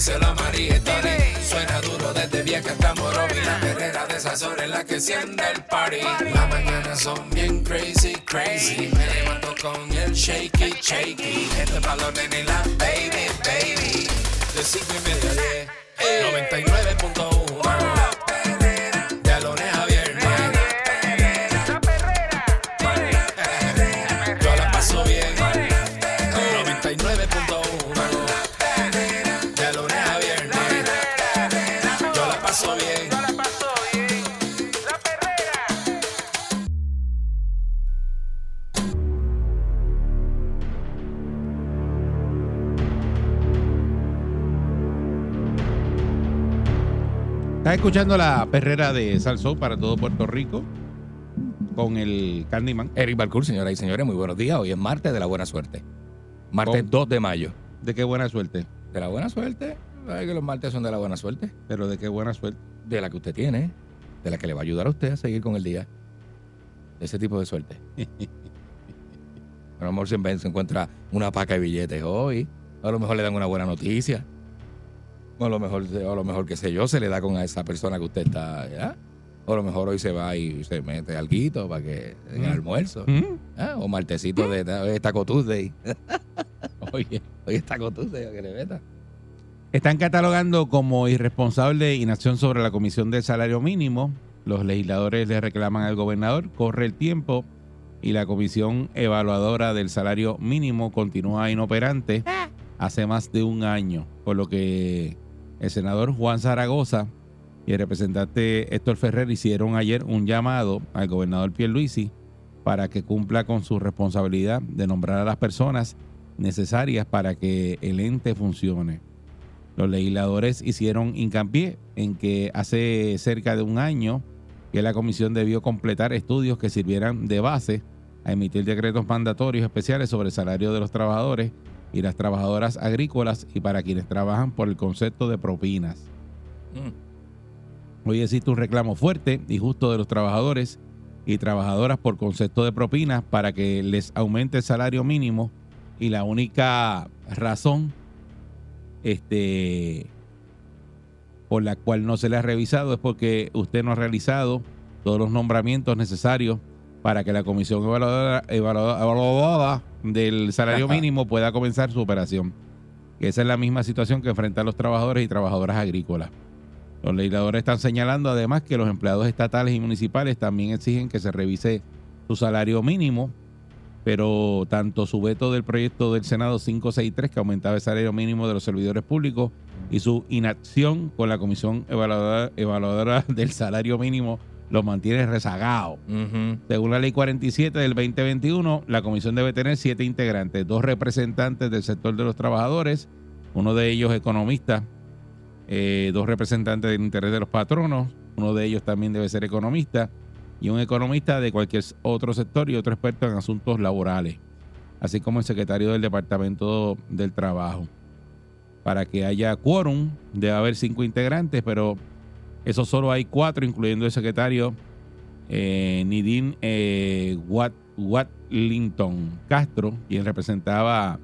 díselo a María. Suena duro desde vieja hasta Morovi. La perrera de esas horas en la que enciende el party. Las mañanas son bien crazy, crazy. Me levanto con el shaky, shaky. Este balón en la baby, baby. De cinco y media a diez. 99.1 Estás escuchando la perrera de Salsó para todo Puerto Rico con el Candyman. Eric Balcour, señoras y señores, muy buenos días. Hoy es martes de la buena suerte. Martes ¿Cómo? 2 de mayo. De qué buena suerte. De la buena suerte, ¿sabe que los martes son de la buena suerte? Pero de qué buena suerte. De la que usted tiene, de la que le va a ayudar a usted a seguir con el día. De ese tipo de suerte. A lo mejor se, en- se encuentra una paca de billetes hoy. A lo mejor le dan una buena noticia. O a lo mejor, o a lo mejor, qué sé yo, se le da con a esa persona que usted está, ¿ya? O a lo mejor hoy se va y se mete alguito para que en el Mm. almuerzo. ¿Mm? Ah, o martesito de hoy es Taco Tuesday. Oye, hoy es Taco Tuesday, que le meta. Están catalogando como irresponsable inacción sobre la Comisión del Salario Mínimo. Los legisladores le reclaman al gobernador, corre el tiempo y la Comisión Evaluadora del Salario Mínimo continúa inoperante hace más de un año, por lo que el senador Juan Zaragoza y el representante Héctor Ferrer hicieron ayer un llamado al gobernador Pierluisi para que cumpla con su responsabilidad de nombrar a las personas necesarias para que el ente funcione. Los legisladores hicieron hincapié en que hace cerca de un año que la comisión debió completar estudios que sirvieran de base a emitir decretos mandatorios especiales sobre el salario de los trabajadores y las trabajadoras agrícolas y para quienes trabajan por el concepto de propinas. Mm. Hoy existe un reclamo fuerte y justo de los trabajadores y trabajadoras por concepto de propinas para que les aumente el salario mínimo y la única razón este por la cual no se le ha revisado es porque usted no ha realizado todos los nombramientos necesarios para que la comisión evaluadora, evaluadora- evaluadora del salario Ajá. mínimo pueda comenzar su operación. Esa es la misma situación que enfrentan los trabajadores y trabajadoras agrícolas. Los legisladores están señalando además que los empleados estatales y municipales también exigen que se revise su salario mínimo, pero tanto su veto del proyecto del Senado 563 que aumentaba el salario mínimo de los servidores públicos y su inacción con la Comisión Evaluadora, Evaluadora del Salario Mínimo los mantiene rezagados. Según la ley 47 del 2021, la comisión debe tener siete integrantes, dos representantes del sector de los trabajadores, uno de ellos economista, eh, dos representantes del interés de los patronos, uno de ellos también debe ser economista, y un economista de cualquier otro sector y otro experto en asuntos laborales, así como el secretario del Departamento del Trabajo. Para que haya quórum, debe haber cinco integrantes, pero eso solo hay cuatro, incluyendo el secretario eh, Nidin eh, Wat, Watlington Castro, quien representaba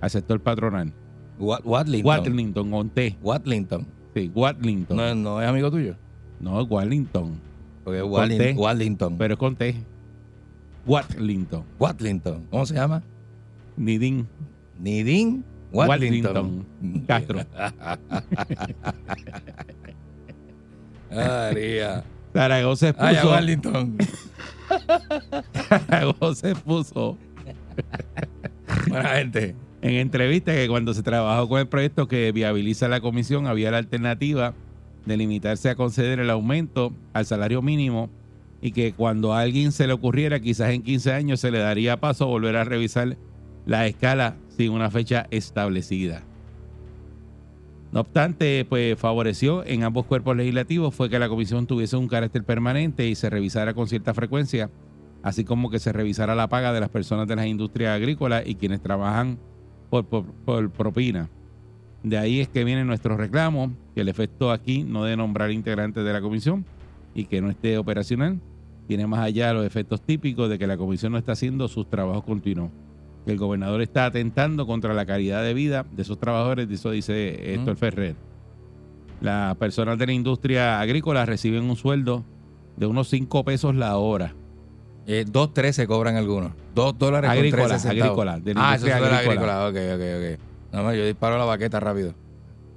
al sector patronal. Wat- Watlington. Watlington, con T. Watlington. Sí, Watlington. No, no es amigo tuyo. No, Watlington. Porque es T. Watlington. Pero es con T. Watlington. Watlington. ¿Cómo se llama? Nidin. Nidin Watlington. Watlington Castro. María. Zaragoza Ay, expuso, Watlington. Zaragoza expuso Buena gente. en entrevista que cuando se trabajó con el proyecto que viabiliza la comisión había la alternativa de limitarse a conceder el aumento al salario mínimo y que cuando a alguien se le ocurriera quizás en 15 años se le daría paso a volver a revisar la escala sin una fecha establecida. No obstante, pues favoreció en ambos cuerpos legislativos fue que la comisión tuviese un carácter permanente y se revisara con cierta frecuencia así como que se revisara la paga de las personas de las industrias agrícolas y quienes trabajan por, propina. De ahí es que viene nuestro reclamo, que el efecto aquí no de nombrar integrantes de la comisión y que no esté operacional, tiene más allá los efectos típicos de que la comisión no está haciendo sus trabajos continuos. Que el gobernador está atentando contra la calidad de vida de esos trabajadores, eso dice Héctor Ferrer. Las personas de la industria agrícola reciben un sueldo de unos 5 pesos la hora. Eh, 2.13 cobran algunos. 2 dólares Agrícola, con 13 centavos. agrícola, de la ah, eso es agrícola. Ok, ok, ok. No, no, yo disparo la baqueta rápido.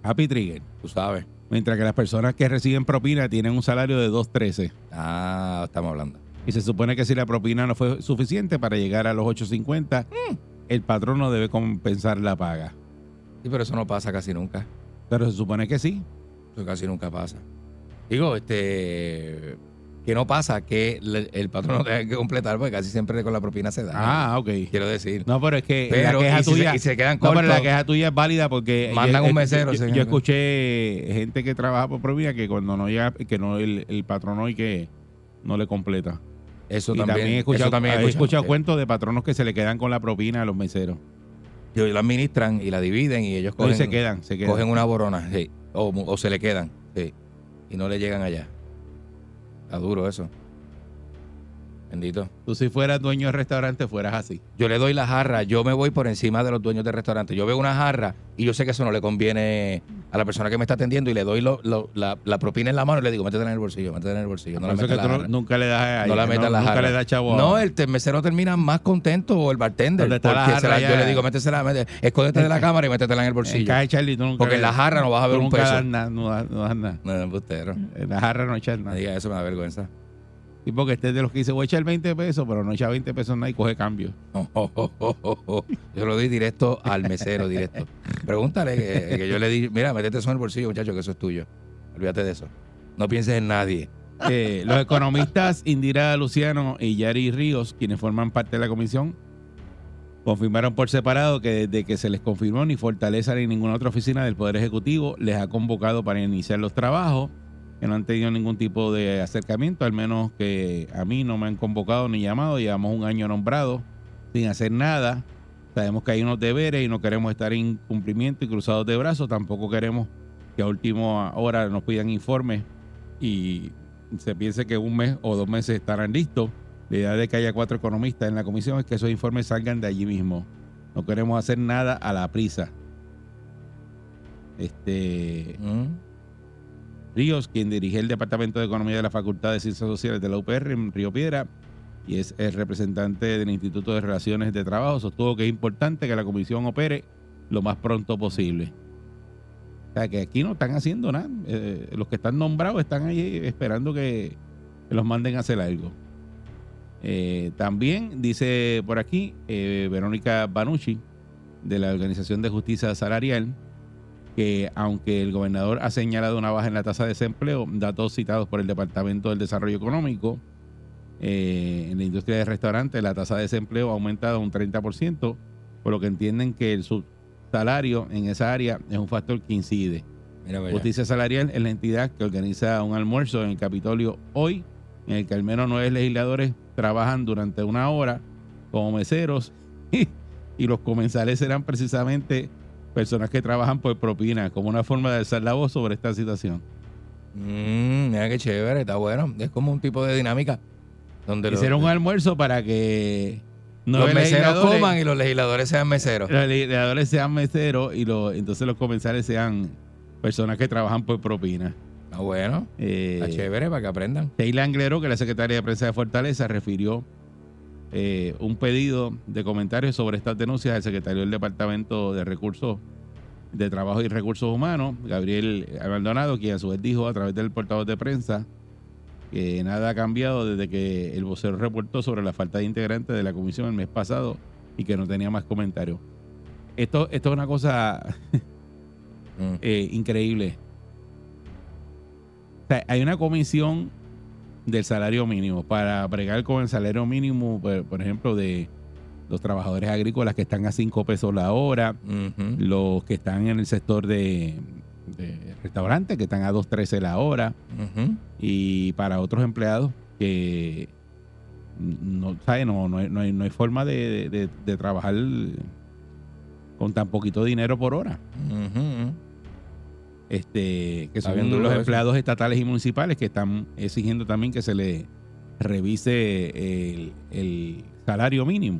Happy Trigger. Tú sabes. Mientras que las personas que reciben propina tienen un salario de 2.13. Ah, estamos hablando. Y se supone que si la propina no fue suficiente para llegar a los 8.50, el patrono debe compensar la paga. Sí, pero eso no pasa casi nunca. Pero se supone que sí. Eso casi nunca pasa. Digo, este. Que no pasa que le- el patrón no tenga que completar, porque casi siempre con la propina se da. Ah, ok. Quiero decir. No, pero es que Pero, la queja y si se- tuya. y se quedan no, pero la cortos. queja tuya es válida porque. Mandan yo- un mesero, Yo, yo- señor. yo escuché gente que trabaja por propina que cuando no llega, que no el, el patrono y que no le completa. Eso y también, también, he escuchado, eso también he he escuchado cuentos de patronos que se le quedan con la propina a los meseros. Y la administran y la dividen y ellos No, y cogen, se quedan, se quedan. cogen una borona, sí. o, o se le quedan, sí. y no le llegan allá. Está duro eso. Bendito. Tú si fueras dueño de restaurante fueras así. Yo le doy la jarra, yo me voy por encima de los dueños de restaurante. Yo veo una jarra y yo sé que eso no le conviene a la persona que me está atendiendo y le doy lo- lo- la, la propina en la mano y le digo, métetela en el bolsillo, métetela en el bolsillo. No la metas la no- jarra. nunca le das a No la metas en la nunca jarra. le das chavo No, el mesero termina más contento o el bartender. ¿Dónde está la porque jarra la- ya? yo le digo, métesela, mete- escóndete de la cámara y métetela en el bolsillo. Charlie, tú nunca Porque en la jarra no vas a ver un peso. das nada, no no das nada. No, no. En la jarra no echas No nada. diga eso, me da vergüenza. Y porque este es de los que dice, voy a echar 20 pesos, pero no echa 20 pesos nada y coge cambio. Yo lo di directo al mesero, directo. Pregúntale que, que yo le di, mira, métete eso en el bolsillo, muchacho, que eso es tuyo. Olvídate de eso. No pienses en nadie. Eh, los economistas Indira Luciano y Yari Ríos, quienes forman parte de la comisión, confirmaron por separado que desde que se les confirmó ni Fortaleza ni ninguna otra oficina del Poder Ejecutivo les ha convocado para iniciar los trabajos, que no han tenido ningún tipo de acercamiento, al menos que a mí no me han convocado ni llamado, llevamos un año nombrado sin hacer nada, sabemos que hay unos deberes y no queremos estar en cumplimiento y cruzados de brazos, tampoco queremos que a última hora nos pidan informes y se piense que un mes o dos meses estarán listos. La idea de que haya cuatro economistas en la comisión es que esos informes salgan de allí mismo. No queremos hacer nada a la prisa. Este ¿Mm? Ríos, quien dirige el Departamento de Economía de la Facultad de Ciencias Sociales de la UPR en Río Piedra y es el representante del Instituto de Relaciones de Trabajo, sostuvo que es importante que la comisión opere lo más pronto posible. O sea, que aquí no están haciendo nada. Eh, los que están nombrados están ahí esperando que, los manden a hacer algo. Eh, también dice por aquí eh, Verónica Banucci, de la Organización de Justicia Salarial, que aunque el gobernador ha señalado una baja en la tasa de desempleo, datos citados por el Departamento del Desarrollo Económico, eh, en la industria de restaurantes la tasa de desempleo ha aumentado un 30%, por lo que entienden que el subsalario en esa área es un factor que incide. Justicia Salarial es la entidad que organiza un almuerzo en el Capitolio hoy, en el que al menos nueve legisladores trabajan durante una hora como meseros y los comensales serán precisamente personas que trabajan por propina, como una forma de alzar la voz sobre esta situación. Mm, mira qué chévere, está bueno. Es como un tipo de dinámica donde los, Hicieron un almuerzo para que los meseros coman y los legisladores sean meseros. los legisladores sean meseros y los, entonces los comensales sean personas que trabajan por propina. Está bueno, Eh, está chévere para que aprendan. Sheila Anglero, que es la secretaria de prensa de Fortaleza, refirió eh, un pedido de comentarios sobre estas denuncias al secretario del Departamento de Recursos de Trabajo y Recursos Humanos, Gabriel Maldonado, quien a su vez dijo a través del portavoz de prensa que nada ha cambiado desde que el vocero reportó sobre la falta de integrantes de la comisión el mes pasado y que no tenía más comentarios. Esto, esto es una cosa Mm. eh, increíble. O sea, hay una comisión del salario mínimo para bregar con el salario mínimo, por, por ejemplo, de los trabajadores agrícolas que están a 5 pesos la hora, los que están en el sector de, de restaurantes que están a 2.13 la hora y para otros empleados que no, ¿sabes? No, no, hay, no, hay, no hay forma de, de- de trabajar con tan poquito dinero por hora. Ujú. Este, que son los eso. empleados estatales y municipales que están exigiendo también que se les revise el, el salario mínimo.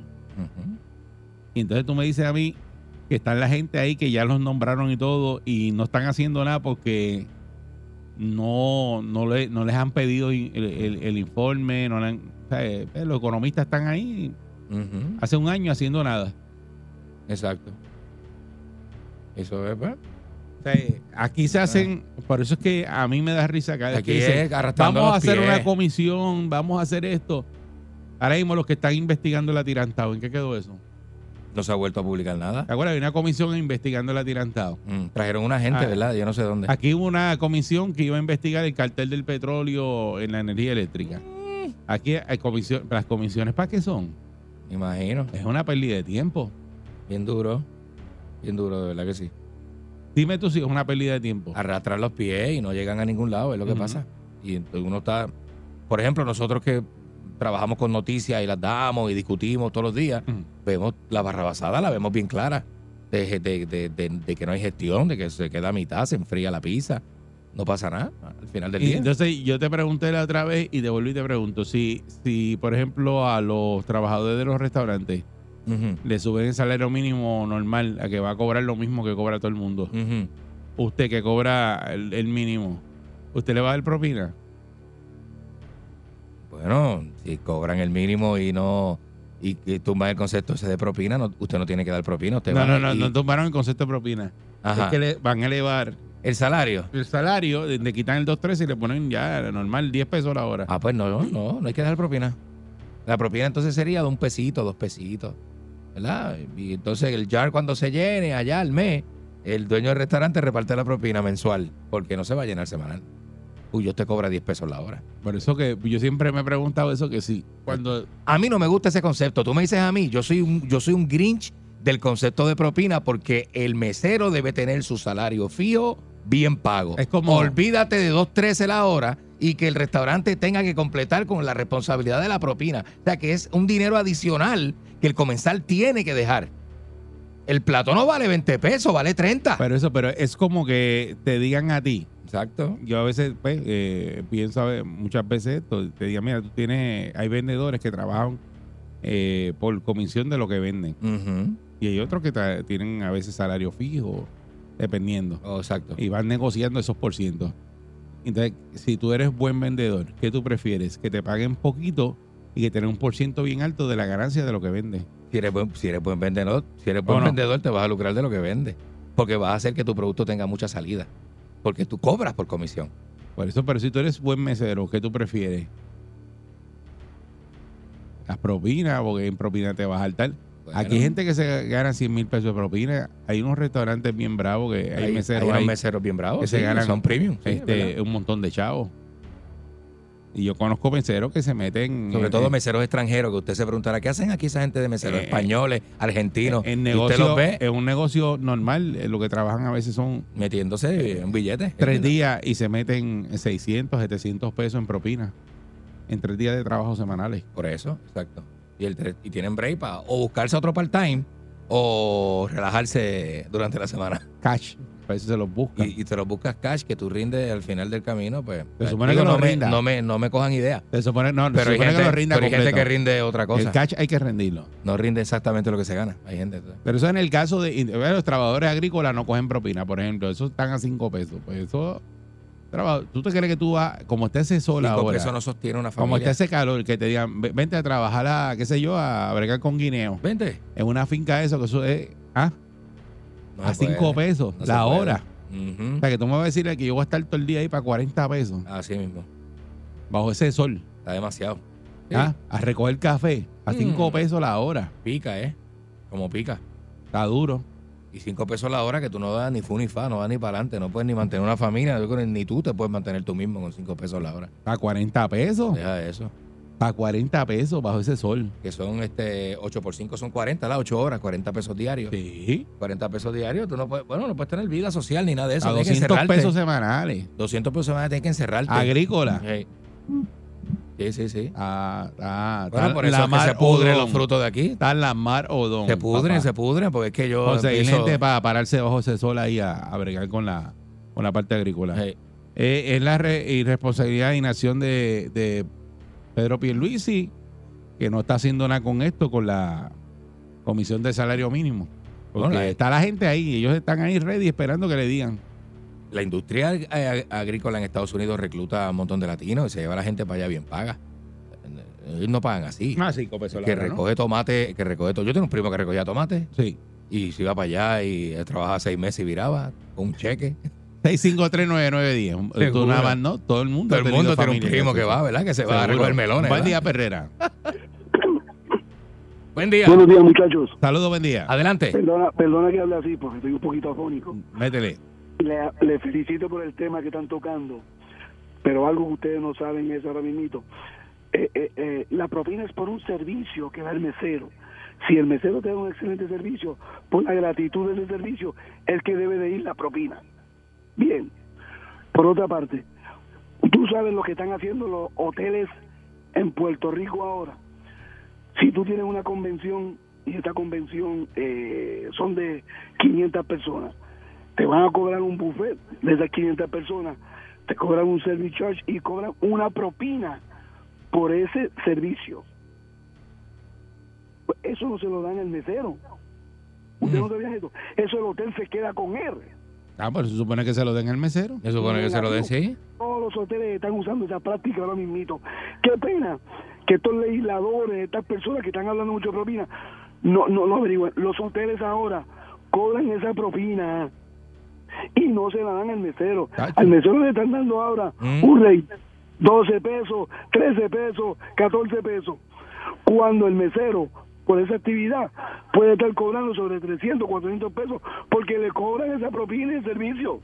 Y entonces tú me dices a mí que están la gente ahí que ya los nombraron y todo y no están haciendo nada porque no, no, le- no les han pedido el, el- el informe, no le han- o sea, eh, los economistas están ahí hace un año haciendo nada. Exacto. Eso es, pues. O sea, aquí se hacen, por eso es que a mí me da risa cada vez Aquí que dicen, vamos a hacer pies. una comisión, vamos a hacer esto. Ahora mismo los que están investigando el atirantado, ¿en qué quedó eso? No se ha vuelto a publicar nada. ¿Te acuerdas? Hay una comisión investigando el atirantado. Mm, Trajeron una gente, Ah. ¿verdad? Yo no sé dónde. Aquí hubo una comisión que iba a investigar el cartel del petróleo en la energía eléctrica. Mm. Aquí hay comisión, las comisiones, ¿para qué son? Me imagino. Es una pérdida de tiempo. Bien duro. Bien duro, de verdad que sí. Dime tú si es una pérdida de tiempo. Arrastrar los pies y no llegan a ningún lado, es lo que pasa. Y entonces uno está. Por ejemplo, nosotros que trabajamos con noticias y las damos y discutimos todos los días, vemos la barrabasada, la vemos bien clara. De, de- de- de- de que no hay gestión, de que se queda a mitad, se enfría la pizza. No pasa nada al final del Y día. entonces yo te pregunté la otra vez y te vuelvo y te pregunto, si, si por ejemplo a los trabajadores de los restaurantes Le suben el salario mínimo normal a que va a cobrar lo mismo que cobra todo el mundo, usted que cobra el, el mínimo, ¿usted le va a dar propina? Bueno, si cobran el mínimo y no y que tumban el concepto ese de propina, no- usted no tiene que dar propina. Usted No, va no, no, y- no tomaron el concepto de propina. Ajá. Es que le van a elevar El salario. el salario, le quitan el 2.13 y le ponen ya normal 10 pesos la hora. Ah, pues no, no, no, no hay que dar propina. La propina entonces sería de un pesito, dos pesitos, ¿verdad? Y entonces el jar cuando se llene allá al mes, el dueño del restaurante reparte la propina mensual, porque no se va a llenar semanal. Uy, yo te cobra 10 pesos la hora. Por eso que yo siempre me he preguntado eso, que sí, cuando... A mí no me gusta ese concepto. Tú me dices a mí, yo soy un, yo soy un grinch del concepto de propina porque el mesero debe tener su salario fijo bien pago. Es como- Olvídate de 2.13 la hora y que el restaurante tenga que completar con la responsabilidad de la propina. O sea, que es un dinero adicional que el comensal tiene que dejar. El plato no vale 20 pesos, vale 30. Pero eso, pero es como que te digan a ti, Exacto. yo a veces pues, eh, pienso muchas veces esto, te digan, mira, tú tienes, hay vendedores que trabajan eh, por comisión de lo que venden y hay otros que tienen a veces salario fijo, dependiendo, Oh, exacto. y van negociando esos por cientos. Entonces, si tú eres buen vendedor, ¿qué tú prefieres? Que te paguen poquito y que tener un por ciento bien alto de la ganancia de lo que vendes. Si eres buen, si eres buen vendedor, si eres buen vendedor, te vas a lucrar de lo que vendes. Porque vas a hacer que tu producto tenga mucha salida. Porque tú cobras por comisión. Por eso, pero si tú eres buen mesero, ¿qué tú prefieres? Las propinas, porque en propina te vas a saltar. Bueno, Aquí hay gente que se gana 100 mil pesos de propina. Hay unos restaurantes bien bravos que hay, hay, meseros hay unos meseros bien bravos que se ganan son premium. sí, este, un montón de chavos. Y yo conozco meseros que se meten. Sobre en- todo en- meseros extranjeros, que usted se preguntará, ¿qué hacen aquí esa gente de meseros? Eh, españoles, argentinos. en y usted negocio, los ve en un negocio normal, eh, lo que trabajan a veces son metiéndose un billete. tres días y se meten 600, 700 pesos en propina. En tres días de trabajo semanales. Por eso, exacto. Y, el, y tienen break para o buscarse otro part-time o relajarse durante la semana. Cash. Para eso se los buscan. Y, y te los buscas cash que tú rindes al final del camino, pues. Se supone digo, que no, me, no, me, no me cojan idea. Se supone, no, Pero se hay, supone gente, que lo rinda pero hay gente que rinde otra El cosa. cash hay que rendirlo. No rinde exactamente lo que se gana. Hay gente. Pero eso en el caso de los trabajadores agrícolas no cogen propina, por ejemplo, eso están a 5 pesos. Pues eso ¿tú te crees que tú vas como está ese sol Cinco ahora? pesos no sostiene una como familia. está ese calor que te digan, "Ve- "Vente a trabajar a qué sé yo, a bregar con guineo." Vente. En una finca eso que eso es ah, No a se 5 puede. pesos No la hora. O sea, que tú me vas a decir que yo voy a estar todo el día ahí para 40 pesos Así mismo. bajo ese sol, Está demasiado. Sí. ¿ah? a recoger café a 5 Mm. pesos la hora. Pica, ¿eh? Como pica. Está duro. Y cinco pesos la hora que tú no das ni fu ni fa, no das ni para adelante, no puedes ni mantener una familia, ni tú te puedes mantener tú mismo con cinco pesos la hora. Para 40 pesos. Deja eso. Para 40 pesos bajo ese sol. Que son este 8 por 5 son 40, las 8 horas, 40 pesos diarios. Sí. 40 pesos diarios, tú no puedes, bueno, no puedes tener vida social ni nada de eso. A tienes que 200 encerrarte. pesos semanales. 200 pesos semanales tienes que encerrarte. Agrícola. Sí. Sí, sí, sí. Ah, ah, Bueno, por eso la es que mar se pudren los frutos de aquí. Está la mar odón. Se pudren, papá. se pudren, porque es que yo. Conseguir empiezo- gente para pararse bajo ese sol ahí a, a bregar con la, con la parte agrícola. Sí. Eh, es la re- irresponsabilidad e inacción de, de Pedro Pierluisi, que no está haciendo nada con esto, con la comisión de salario mínimo. Bueno, está la gente ahí, ellos están ahí ready esperando que le digan. La industria ag- ag- agrícola en Estados Unidos recluta a un montón de latinos y se lleva a la gente para allá bien paga. Ellos no pagan así. Ah, cinco pesos que recoge tomate, que recoge todo. Yo tengo un primo que recogía tomate Sí. y se iba para allá y trabajaba seis meses y viraba con un cheque. 6539910. Tú nada más, ¿no? Todo el mundo, Todo el mundo tiene un primo que va, ¿verdad? Que se va a recoger melones. Buen día, Perrera. Buen día. Buenos días, muchachos. Saludos, buen día. Adelante. Perdona, perdona que hable así porque estoy un poquito afónico. Métele. Le, le felicito por el tema que están tocando, pero algo que ustedes no saben es ahora mismo. Eh, eh, eh, la propina es por un servicio que da el mesero. Si el mesero te da un excelente servicio, por la gratitud de ese servicio, el que debe de ir la propina. Bien. Por otra parte, tú sabes lo que están haciendo los hoteles en Puerto Rico ahora. Si tú tienes una convención y esta convención eh, son de 500 personas, te van a cobrar un buffet de esas 500 personas, te cobran un service charge y cobran una propina por ese servicio. Eso no se lo dan al mesero. Usted no sabía eso. Eso el hotel se queda con él. Ah, pues se supone que se lo den al mesero. Se supone que se lo den, sí. Todos los hoteles están usando esa práctica ahora mismito. Qué pena que estos legisladores, estas personas que están hablando mucho de propina, no, no lo averigüen. Los hoteles ahora cobran esa propina y no se la dan al mesero. Tacho. Al mesero le están dando ahora Mm. un rate, 12 pesos, 13 pesos, 14 pesos. Cuando el mesero, por esa actividad, puede estar cobrando sobre 300, 400 pesos porque le cobran esa propina y el servicio.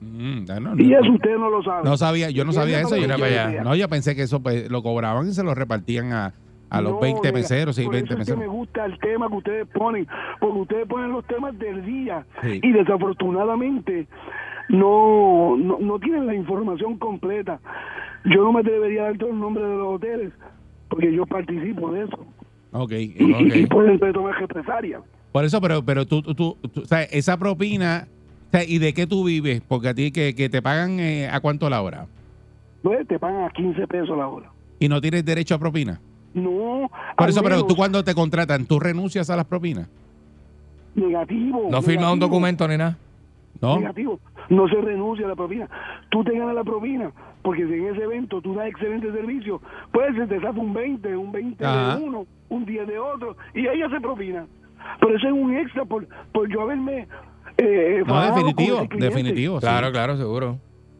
Mm, no, Y eso usted no lo sabe. no sabía, yo no sabía eso. Yo, allá. no, yo pensé que eso pues, lo cobraban y se lo repartían a, a los No, 20 oiga, meseros, sí, por 20 eso es que meseros. me gusta el tema que ustedes ponen, porque ustedes ponen los temas del día Sí. y desafortunadamente no, no no tienen la información completa. Yo no me atrevería a dar todos los nombres de los hoteles, porque yo participo de eso. Ok, Y, y- Ok. y pueden tomar represalias. Por eso, pero, pero tú, tú, tú- tú- o sea, esa propina, o sea, ¿y de qué tú vives? Porque a ti que, que te pagan eh, a cuánto la hora Pues te pagan a 15 pesos la hora. y no tienes derecho a propina. No, Por eso, pero tú cuando te contratan, tú renuncias a las propinas, negativo. No firma un documento ni nada. ¿No? negativo. No se renuncia a la propina. Tú te ganas la propina, porque si en ese evento tú das excelente servicio, pues se te saca un 20, un 20 Ajá. de uno, un 10 de otro, y ella se propina. Pero eso es un extra por, por yo haberme... Eh, No, fajado con definitivo, definitivo. sí. Claro, claro, seguro.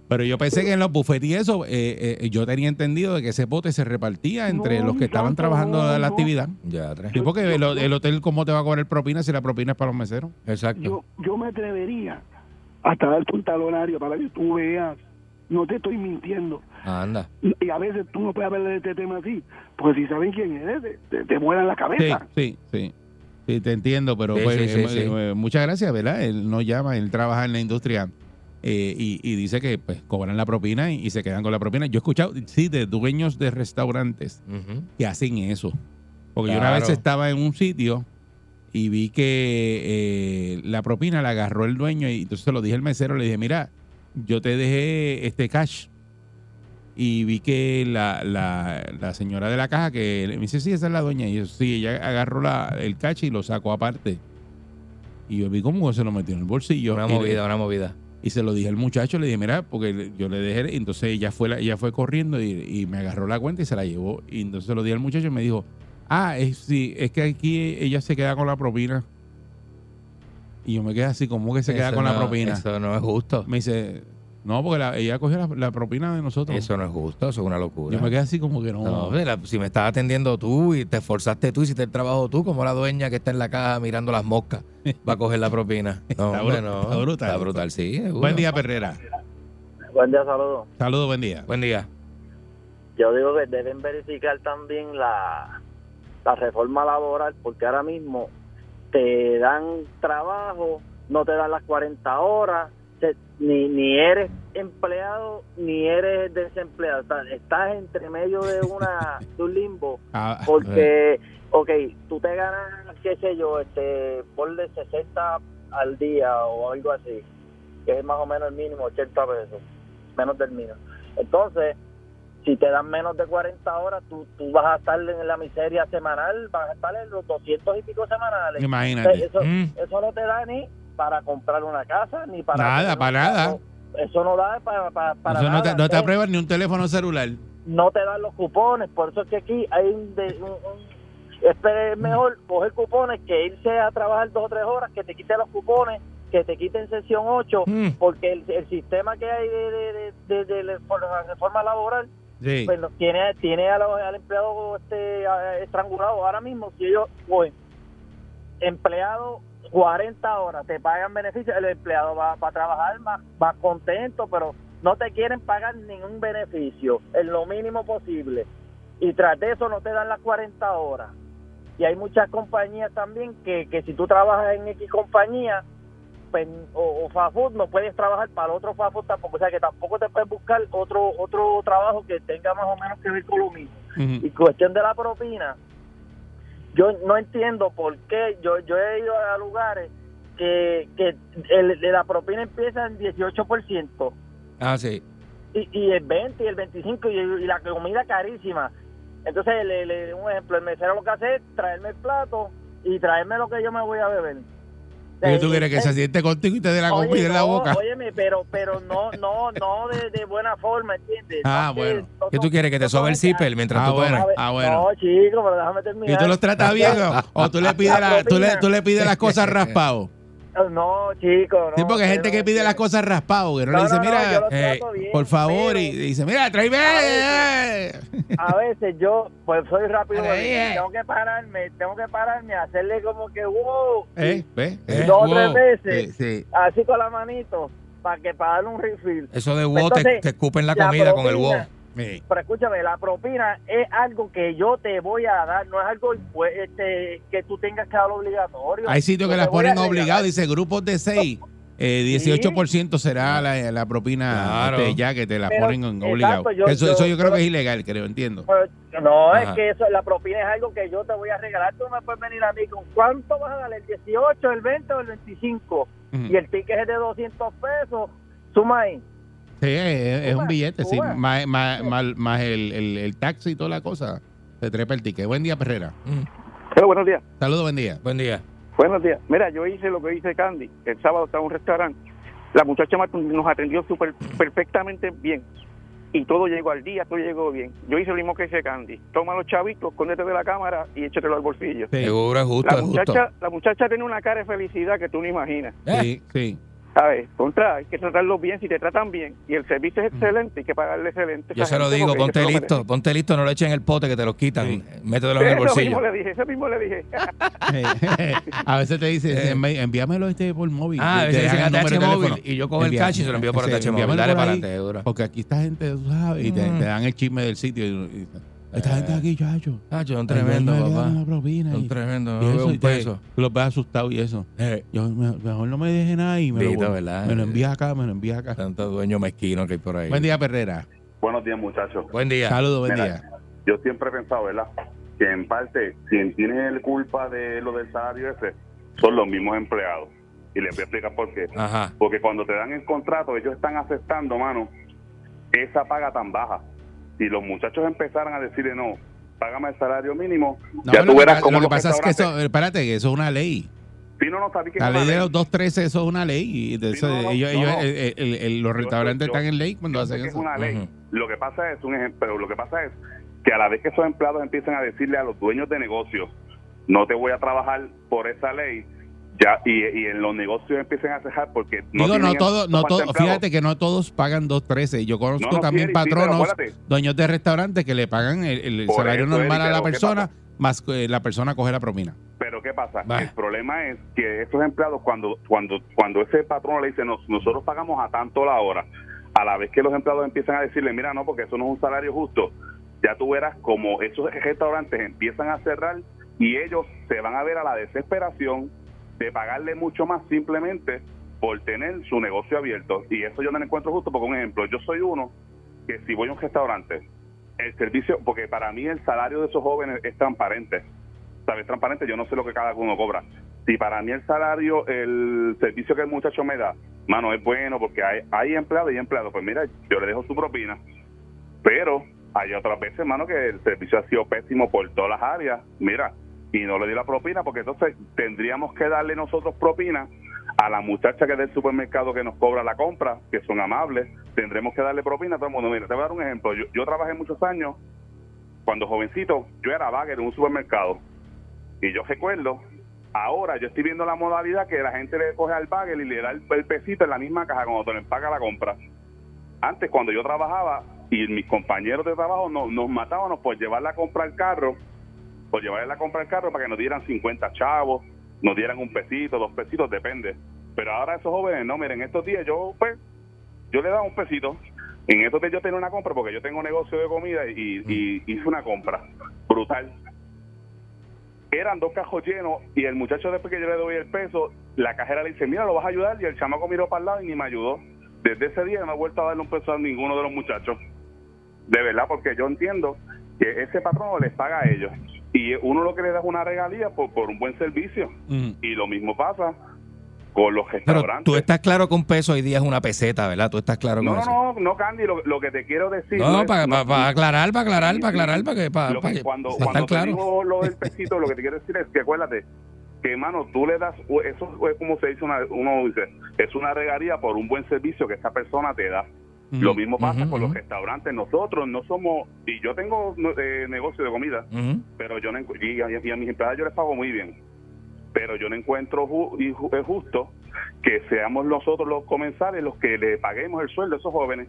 Pero yo pensé que en los bufetes y eso, eh, eh, yo tenía entendido de que ese bote se repartía entre No, los que estaban santo, trabajando no, en la no. actividad. Ya, tres. Sí, porque el, el hotel, ¿cómo te va a cobrar propina si la propina es para los meseros? Exacto. Yo, yo me atrevería hasta darte un talonario para que tú veas. No te estoy mintiendo. Anda. Y a veces tú no puedes hablar de este tema así, porque si saben quién eres, te, te, te vuelan la Sí, cabeza. sí, sí. Sí, te entiendo, pero Sí, pues, sí, sí, eh, sí. eh, muchas gracias, ¿verdad? Él no llama, él trabaja en la industria eh, y, y dice que pues cobran la propina y, y se quedan con la propina. Yo he escuchado, sí, de dueños de restaurantes que hacen eso. Porque yo una vez estaba en un sitio y vi que eh, la propina la agarró el dueño y entonces se lo dije al mesero, le dije, mira, yo te dejé este cash. Y vi que la, la, la señora de la caja que me dice, sí, esa es la dueña. Y yo, sí, ella agarró la, el cash y lo sacó aparte. Y yo vi cómo se lo metió en el bolsillo. Una le- movida, una movida. y se lo dije al muchacho, le dije, mira, porque yo le dejé, entonces ella fue, la- ella fue corriendo y, y me agarró la cuenta y se la llevó. Y entonces se lo dije al muchacho y me dijo, ah, es, sí, es que aquí ella se queda con la propina. Y yo me quedé así, como que se queda Eso con la propina? Eso no es justo. Me dice, no, porque la- ella cogió la, la propina de nosotros. Eso no es justo, eso es una locura. yo me quedé así como que no. No, la- si me estás atendiendo tú y te esforzaste tú, hiciste el trabajo tú, como la dueña que está en la caja mirando las moscas, va a coger la propina. No, Está hombre, no. está brutal. Está brutal, sí. seguro. Buen día, Perrera. Buen día, saludos. Saludos, buen día. Buen día. Yo digo que deben verificar también la, la reforma laboral, porque ahora mismo te dan trabajo, no te dan las 40 horas, ni, ni eres empleado ni eres desempleado. Estás, estás entre medio de, una, de un limbo. Ah, Porque, ok, tú te ganas, qué sé yo, este, por de 60 al día o algo así, que es más o menos el mínimo, 80 pesos, menos del mínimo. Entonces, si te dan menos de 40 horas, tú, tú vas a estar en la miseria semanal, vas a estar en los 200 y pico semanales. Imagínate. Eso, Mm. eso no te da ni para comprar una casa, ni para... Nada, para nada. Eso no da para, para, para Eso no te, no te Entonces, aprueban ni un teléfono celular. no te dan los cupones, por eso es que aquí hay un, de, un- un- es mejor coger cupones que irse a trabajar dos o tres horas, que te quiten los cupones, que te quiten sesión 8, Mm. porque el, el sistema que hay de, de, de, de- de la reforma laboral Sí. pues, tiene tiene al empleado este a- estrangulado. Ahora mismo si ellos pues empleado 40 horas te pagan beneficios el empleado va, va a trabajar más más contento pero no te quieren pagar ningún beneficio en lo mínimo posible. Y tras de eso no te dan las 40 horas. Y hay muchas compañías también que, que si tú trabajas en X compañía pues, o, o fast food, no puedes trabajar para el otro fast food tampoco, o sea que tampoco te puedes buscar otro otro trabajo que tenga más o menos que ver con lo mismo. Y cuestión de la propina, yo no entiendo por qué, yo yo he ido a lugares que, que el, de la propina empieza en 18% Ah, sí. y, y el 20 y el 25 y, y la comida carísima. Entonces, le, le- un ejemplo, el mesero lo que hace es traerme el plato y traerme lo que yo me voy a beber. ¿Y tú quieres que se siente contigo y te dé la Oye, comida en la no, boca? Óyeme, pero, pero no, no, no de, de buena forma, ¿entiendes? Ah, No bueno. no ¿Qué tú quieres? ¿Que te sobe el zipper mientras Ah, tú bueno. comes? Ah, bueno. No, chico, pero déjame terminar. ¿Y tú los tratas bien o, o tú le pides la, tú le, tú le pides las cosas raspado? No, chico, no. Sí, porque hay gente que pide las cosas raspado, que no, le dice, mira, eh, bien, por favor, pero y dice, mira, tráeme. eh". A veces yo, pues soy rápido, Ahí, tengo que pararme, tengo que pararme, hacerle como que wow, ¿Eh? Eh, dos o wow. tres veces, sí. así con la manito, para que para darle un refill. Eso de wow, te, Entonces, te escupen la la comida con el wow. Sí. Pero escúchame, la propina es algo que yo te voy a dar, no es algo pues, este, que tú tengas que dar obligatorio. Hay sitios que las ponen regalar. obligados, dice grupos de seis. Eh, 18% será la, la propina Claro. este, ya que te la Pero, ponen exacto, obligado. yo- eso, yo- eso yo creo que es ilegal, creo, entiendo. Pero, no, Ajá. es que eso, la propina es algo que yo te voy a regalar. Tú me puedes venir a mí con cuánto vas a dar, el 18, el 20 o el 25. Ujú. Y el ticket es de 200 pesos. Suma ahí. Sí, es, es un billete, sí. Más, más, más, más el, el, el taxi y toda la cosa. Se trepa el ticket. Buen día, Perrera. Mm. Buenos días. Saludos, buen día. Buen día. Buenos días. Mira, yo hice lo que hice Candy. El sábado estaba en un restaurante. La muchacha nos atendió súper perfectamente bien. Y todo llegó al día, todo llegó bien. Yo hice lo mismo que hice Candy. Toma los chavitos, escóndete de la cámara y échatelo al bolsillo. Sí, Seguro, justo, La justo. muchacha, la muchacha tiene una cara de felicidad que tú no imaginas. Eh, sí, sí. ¿Sabes? Contra, hay que tratarlos bien. Si te tratan bien y el servicio es excelente, hay que pagarle excelente. Yo se lo digo, ponte lo listo, ponte listo, no le echen el pote que te lo quitan. Sí. Métetelo en el Eso bolsillo. mismo le dije, eso mismo le dije. a veces te dice, Eh. envíamelo este por móvil. Ah, a Te veces dejan dicen el número de ATH móvil y yo cojo el cash y se lo envío por ATH móvil. Dale para adelante, dura. Porque aquí esta gente, tú sabes, y te, Mm. te dan el chisme del sitio. Esta gente aquí, chacho. Yo, un tremendo, papá. una propina Un y- tremendo, y eso, un te- peso. tú los ves asustados y eso. Eh, Yo me- mejor no me deje nada y me Vito, lo, ¿verdad? me lo envía acá, me lo envía acá. tanto dueño mezquino que hay por ahí. Buen día, Perrera. Buenos días, muchachos. Buen día. Saludos, buen Mira, día. Yo siempre he pensado, ¿verdad? Que en parte, quien tiene el culpa de lo del salario ese son los mismos empleados. Y les voy a explicar por qué. Ajá. Porque cuando te dan el contrato, ellos están aceptando, mano, esa paga tan baja. Si los muchachos empezaran a decirle, no, págame el salario mínimo, No, ya lo tú que, verás cómo lo que pasa es que eso, espérate, que eso es una ley. Sí, no, no, sabí que La ley de los 213, eso es una ley. Sí, no, ellos, ellos- el- el- el- los restaurantes yo- están en ley cuando hacen que es eso. una ley. Lo que pasa es un ejemplo, lo que pasa es que a la vez que esos empleados empiezan a decirle a los dueños de negocios, no te voy a trabajar por esa ley, ya y, y en los negocios empiezan a cejar porque no Digo, no tienen todo, no todo, fíjate que no todos pagan 213. Yo conozco No, no, también patronos, dueños de restaurantes que le pagan el, salario eso, normal a la pero ¿qué persona, más que la persona coge la propina. Pero ¿qué pasa? El problema es que esos empleados cuando cuando cuando ese patrón le dice "Nos- nosotros pagamos a tanto la hora, a la vez que los empleados empiezan a decirle, mira, no, porque eso no es un salario justo, ya tú verás como esos restaurantes empiezan a cerrar y ellos se van a ver a la desesperación de pagarle mucho más simplemente por tener su negocio abierto. Y eso yo no lo encuentro justo, porque un ejemplo, yo soy uno que si voy a un restaurante, el servicio, porque para mí el salario de esos jóvenes es transparente. ¿Sabes? Transparente, yo no sé lo que cada uno cobra. Si para mí el salario, el servicio que el muchacho me da, mano, es bueno porque hay, hay empleado y empleado, pues mira, yo le dejo su propina. Pero hay otras veces, hermano, que el servicio ha sido pésimo por todas las áreas. Mira, y no le di la propina porque entonces tendríamos que darle nosotros propina a la muchacha que es del supermercado que nos cobra la compra, que son amables, tendremos que darle propina a todo el mundo. Mira, te voy a dar un ejemplo. Yo, yo trabajé muchos años, cuando jovencito, yo era bagger en un supermercado. Y yo recuerdo, ahora yo estoy viendo la modalidad que la gente le coge al bagger y le da el, pesito en la misma caja cuando te le empaga la compra. Antes, cuando yo trabajaba y mis compañeros de trabajo no- nos matábamos por llevar la compra al carro, por llevarle la compra al carro para que nos dieran 50 chavos, nos dieran un pesito, dos pesitos, depende. Pero ahora esos jóvenes, no, miren, estos días yo, pues, yo le daba un pesito. En estos días yo tenía una compra porque yo tengo negocio de comida y, y hice una compra brutal. Eran dos cajos llenos y el muchacho después que yo le doy el peso, la cajera le dice, mira, lo vas a ayudar y el chamaco miró para el lado y ni me ayudó. Desde ese día no he vuelto a darle un peso a ninguno de los muchachos. De verdad, porque yo entiendo que ese patrón les paga a ellos. Y uno lo que le da es una regalía por, por un buen servicio. Mm. Y lo mismo pasa con los Pero restaurantes. tú estás claro que un peso hoy día es una peseta, ¿verdad? Tú estás claro con no, no, eso. no, no, Candy, lo, lo que te quiero decir. No, no, para, aclarar, para aclarar, Sí, para aclarar, para que, Lo que cuando cuando te claro. digo lo del pesito, lo que te quiero decir es que acuérdate que, mano, tú le das, eso es como se dice, una, uno dice, es una regalía por un buen servicio que esa persona te da. Lo mismo pasa con los restaurantes. Nosotros no somos, y yo tengo eh, negocio de comida, pero yo no, y a, y a mis empleados yo les pago muy bien. Pero yo no encuentro ju- y ju- es justo que seamos nosotros los comensales los que le paguemos el sueldo a esos jóvenes.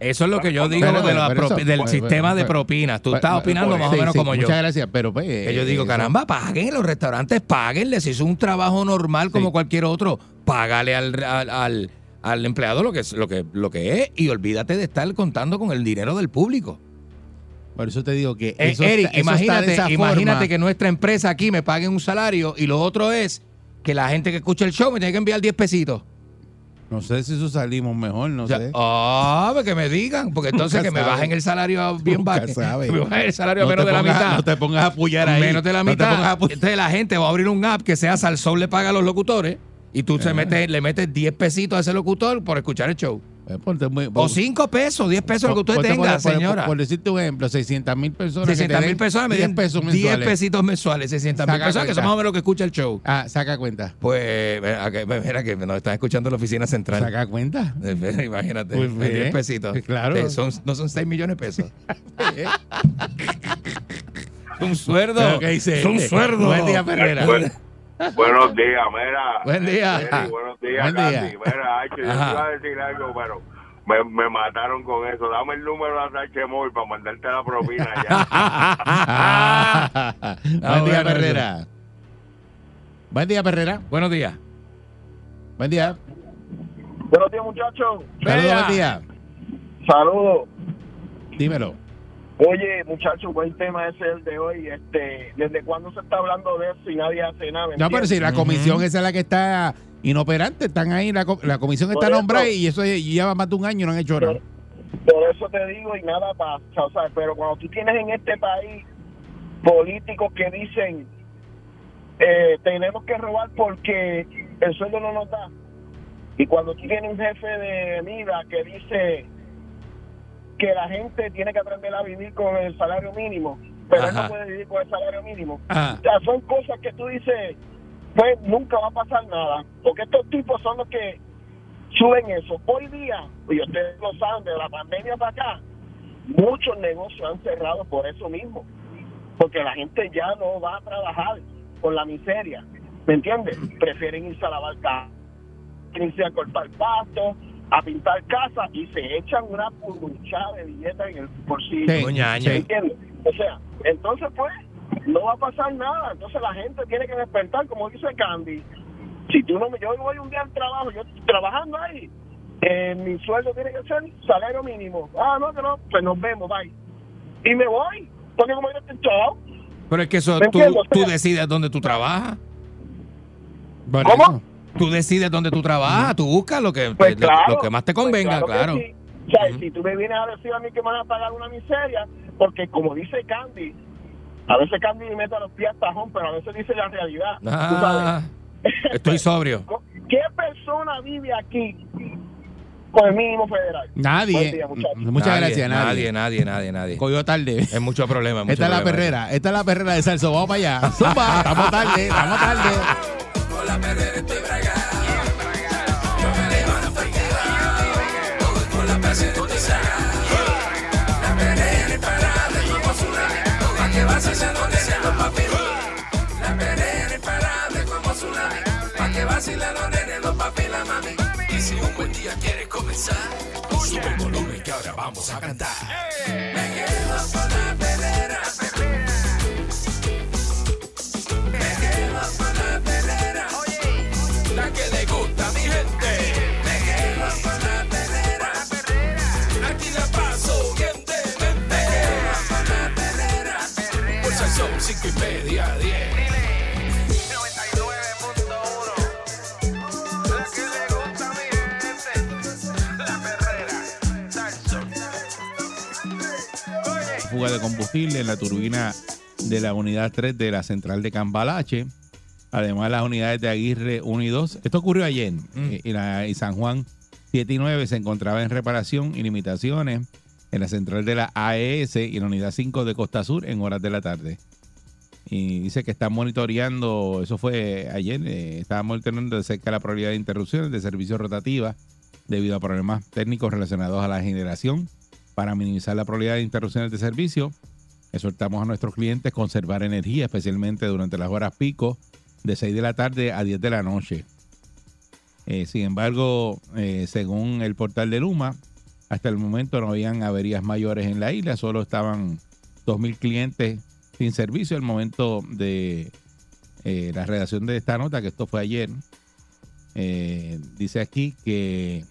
Eso es lo que yo digo Pero, de la pero eso- propi- del pues, sistema pues, de propinas. Tú pues, estás pues, opinando pues, más Sí, o menos sí, como yo. Muchas gracias, pero pues... Que yo digo, eso- caramba, paguen los restaurantes, páguenle. Si es un trabajo normal como Sí. cualquier otro, págale al, al, al- al empleado lo que, es, lo, que, lo que es y olvídate de estar contando con el dinero del público. Por eso te digo que Eh, eso Eric, está- eso está de imagínate, esa imagínate forma. que nuestra empresa aquí me pague un salario y lo otro es que la gente que escucha el show me tiene que enviar 10 pesitos. No sé si eso salimos mejor, no O sea, sé. Ah, pues que me digan, porque entonces Nunca que me sabe. bajen el salario bien bajo. sabe. Me bajen el salario No menos de la mitad. No te pongas a apoyar ahí. Menos de la No te pongas a mitad. Entonces la gente va a abrir un app que sea Salsón le paga a los locutores y tú se Eh. metes, le metes 10 pesitos a ese locutor por escuchar el show. Eh, ponte muy- O 5 pesos, 10 pesos lo que usted tenga, por- por- señora. Por, decirte un ejemplo, 600 mil personas. que te 600 mil personas me 10 den pesos 10 mensuales. pesitos mensuales, 600 mil personas, que cuenta. son más o menos lo que escucha el show. Ah, saca cuenta. Pues, mira que, mira que nos están escuchando en la oficina central. Saca cuenta. Eh, Imagínate, Pues, de 10 eh, pesitos. claro. Eh, son, no son 6 millones de pesos. un sueldo. Es un sueldo. Buen día, Ferrera. Bueno, buenos días, mira. Buen día. Eri, buenos días, Buen día. Candy. Mira, Hacho, yo te iba a decir algo, pero me, me mataron con eso. Dame el número a Sánchez Móvil para mandarte la propina ya. Buen día, bueno, Ferrera. Buen día, Ferrera. Buenos días. Buen día. Buenos días, muchachos. Saludos, buen día. Saludos. Dímelo. Oye, muchachos, buen tema ese el de hoy. Este, ¿Desde cuándo se está hablando de eso y nadie hace nada? ¿me No, pero si la comisión esa es la que está inoperante, están ahí, la, co- la comisión está eso- nombrada y eso lleva más de un año y no han hecho nada. Por eso te digo y nada pasa. O sea, pero cuando tú tienes en este país políticos que dicen eh, tenemos que robar porque el sueldo no nos da. Y cuando tú tienes un jefe de MIDA que dice que la gente tiene que aprender a vivir con el salario mínimo, pero él no puede vivir con el salario mínimo. Ajá. O sea, son cosas que tú dices, pues nunca va a pasar nada. Porque estos tipos son los que suben eso. Hoy día, y ustedes lo saben, de la pandemia para acá, muchos negocios han cerrado por eso mismo. Porque la gente ya no va a trabajar con la miseria. ¿Me entiendes? Prefieren irse a lavar casa, irse a cortar pasto, a pintar casas y se echan una purruchada de billetes en el bolsillo. Sí. ¿Me entiendes? O sea, entonces pues no va a pasar nada. Entonces la gente tiene que despertar, como dice Candy. Si tú no me, yo voy un día al trabajo, yo estoy trabajando ahí, eh, mi sueldo tiene que ser salario mínimo. Ah, no, que no, pues nos vemos, bye. Y me voy, porque como yo estoy chao. Pero es que eso ¿Me tú, decides dónde tú trabajas. Por ¿Cómo? eso. Tú decides dónde tú trabajas, tú buscas lo que, Pues lo- claro, lo que más te pues convenga, claro. sí. O sea, si tú me vienes a decir a mí que me van a pagar una miseria, porque como dice Candy, a veces Candy me mete a los pies al tajón, pero a veces dice la realidad. tú Ah, sabes. estoy sobrio. ¿Qué persona vive aquí con el mínimo federal? Buen Nadie. día. Muchas Nadie, gracias, nadie. Nadie, nadie, nadie, nadie. Cogió tarde. Es mucho problema. es mucho Esta es la perrera, esta es la perrera de Salso. Vamos para allá. Zumba, estamos tarde, estamos tarde. Con la perrera estoy bragado. Yo me. Con la perrera estoy bragado. La perrera imparable como tsunami. Que los papi. La perrera imparable como tsunami. Pa' que vacilen los nenes, los papi y la mami. Y si un buen día quieres comenzar, sube el volumen que ahora vamos a cantar. Me quedo con la perrera. Fuga de combustible en la turbina de la unidad 3 de la central de Cambalache. Además, las unidades de Aguirre 1 y 2. Esto ocurrió ayer. eh, y, la, y San Juan 7 y 9 se encontraba en reparación y limitaciones en la central de la AES y en la unidad 5 de Costa Sur en horas de la tarde. Y dice que están monitoreando, eso fue ayer, eh, estaban monitoreando de cerca la probabilidad de interrupciones de servicios rotativas debido a problemas técnicos relacionados a la generación. Para minimizar la probabilidad de interrupciones de servicio, exhortamos a nuestros clientes conservar energía, especialmente durante las horas pico de 6 de la tarde a 10 de la noche. Eh, sin embargo, eh, según el portal de Luma, hasta el momento no habían averías mayores en la isla, solo estaban 2.000 clientes sin servicio al momento de eh, la redacción de esta nota, que esto fue ayer. Dice aquí que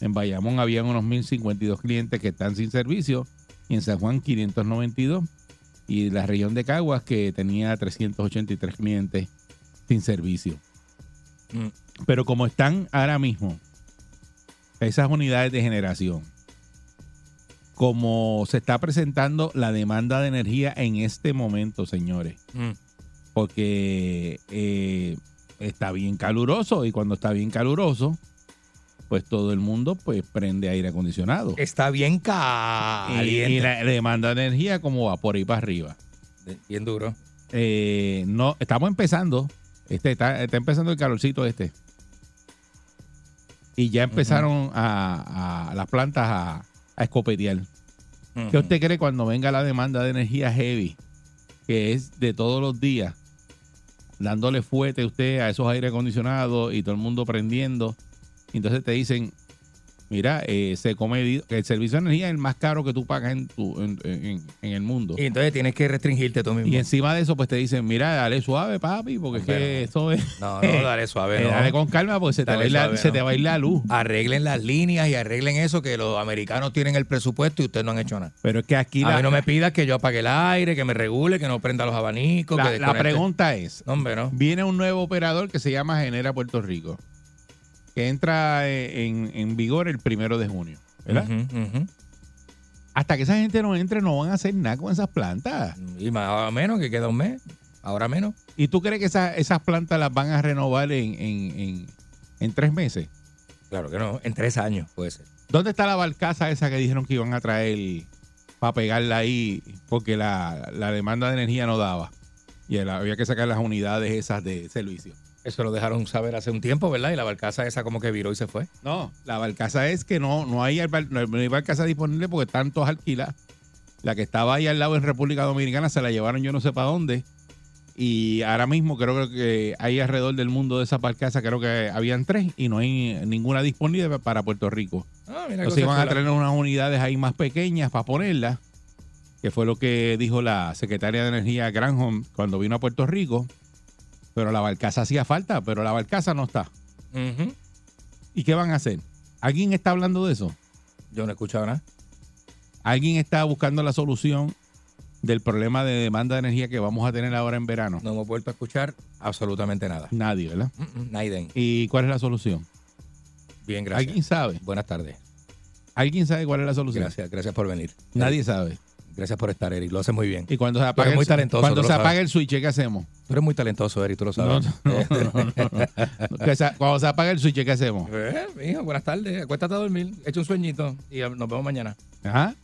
en Bayamón habían unos 1.052 clientes que están sin servicio y en San Juan 592 y la región de Caguas que tenía 383 clientes sin servicio. Mm. Pero como están ahora mismo esas unidades de generación, como se está presentando la demanda de energía en este momento, señores, Mm. porque eh, está bien caluroso y cuando está bien caluroso, pues todo el mundo pues prende aire acondicionado. Está bien caliente. y la, la demanda de energía como va por ahí para arriba. Bien duro. Eh, no, estamos empezando. Este, está, está empezando el calorcito este. Y ya empezaron a, a las plantas a, a escopetear. ¿Qué usted cree cuando venga la demanda de energía heavy? Que es de todos los días, dándole fuerte a usted a esos aire acondicionados y todo el mundo prendiendo. Entonces te dicen, mira, eh, se come, el servicio de energía es el más caro que tú pagas en, tu, en, en- en el mundo. Y entonces tienes que restringirte tú mismo. Y encima de eso, pues te dicen, mira, dale suave, papi, porque es que eso es... No, no, dale suave. Eh, no. Dale con calma porque se te, va a ir la, suave, se no. te va a ir la luz. Arreglen las líneas y arreglen eso que los americanos tienen el presupuesto y ustedes no han hecho nada. Pero es que aquí a la, mí no me pidas que yo apague el aire, que me regule, que no prenda los abanicos. la- que la desconecte. pregunta es, hombre, no. viene un nuevo operador que se llama Genera Puerto Rico, que entra eh, en, en vigor el primero de junio, ¿verdad? Hasta que esa gente no entre, no van a hacer nada con esas plantas. Y más o menos, que queda un mes. Ahora menos. ¿Y tú crees que esa- esas plantas las van a renovar en, en- en- en tres meses? Claro que no. En tres años puede ser. ¿Dónde está la barcaza esa que dijeron que iban a traer para pegarla ahí porque la, la demanda de energía no daba? Y el- había que sacar las unidades esas de servicio. Eso lo dejaron saber hace un tiempo, ¿verdad? Y la barcaza esa como que viró y se fue. No, la barcaza es que no, no, hay, no hay barcaza disponible porque están todas alquiladas. La que estaba ahí al lado en República Dominicana se la llevaron yo no sé para dónde. Y ahora mismo creo que hay alrededor del mundo de esas barcazas, creo que habían tres y no hay ninguna disponible para Puerto Rico. Ah, mira Entonces iban a traer unas unidades ahí más pequeñas para ponerlas, que fue lo que dijo la secretaria de Energía Granholm cuando vino a Puerto Rico. Pero la barcaza hacía falta, pero la barcaza no está. ¿Y qué van a hacer? ¿Alguien está hablando de eso? Yo no he escuchado nada. ¿Alguien está buscando la solución del problema de demanda de energía que vamos a tener ahora en verano? No hemos vuelto a escuchar absolutamente nada. Nadie, ¿verdad? Naiden. ¿Y cuál es la solución? Bien, gracias. ¿Alguien sabe? Buenas tardes. ¿Alguien sabe cuál es la solución? Gracias, gracias por venir. Nadie sabe. Gracias por estar, Eric. Lo haces muy bien. Y cuando se eres muy el, talentoso. cuando se sabes. el switch, ¿qué hacemos? Tú eres muy talentoso, Eric, tú lo sabes. No, no, no, Cuando se apaga el switch, ¿qué hacemos? Eh, mijo, buenas tardes. Acuéstate a dormir. Echa un sueñito y nos vemos mañana. Ajá.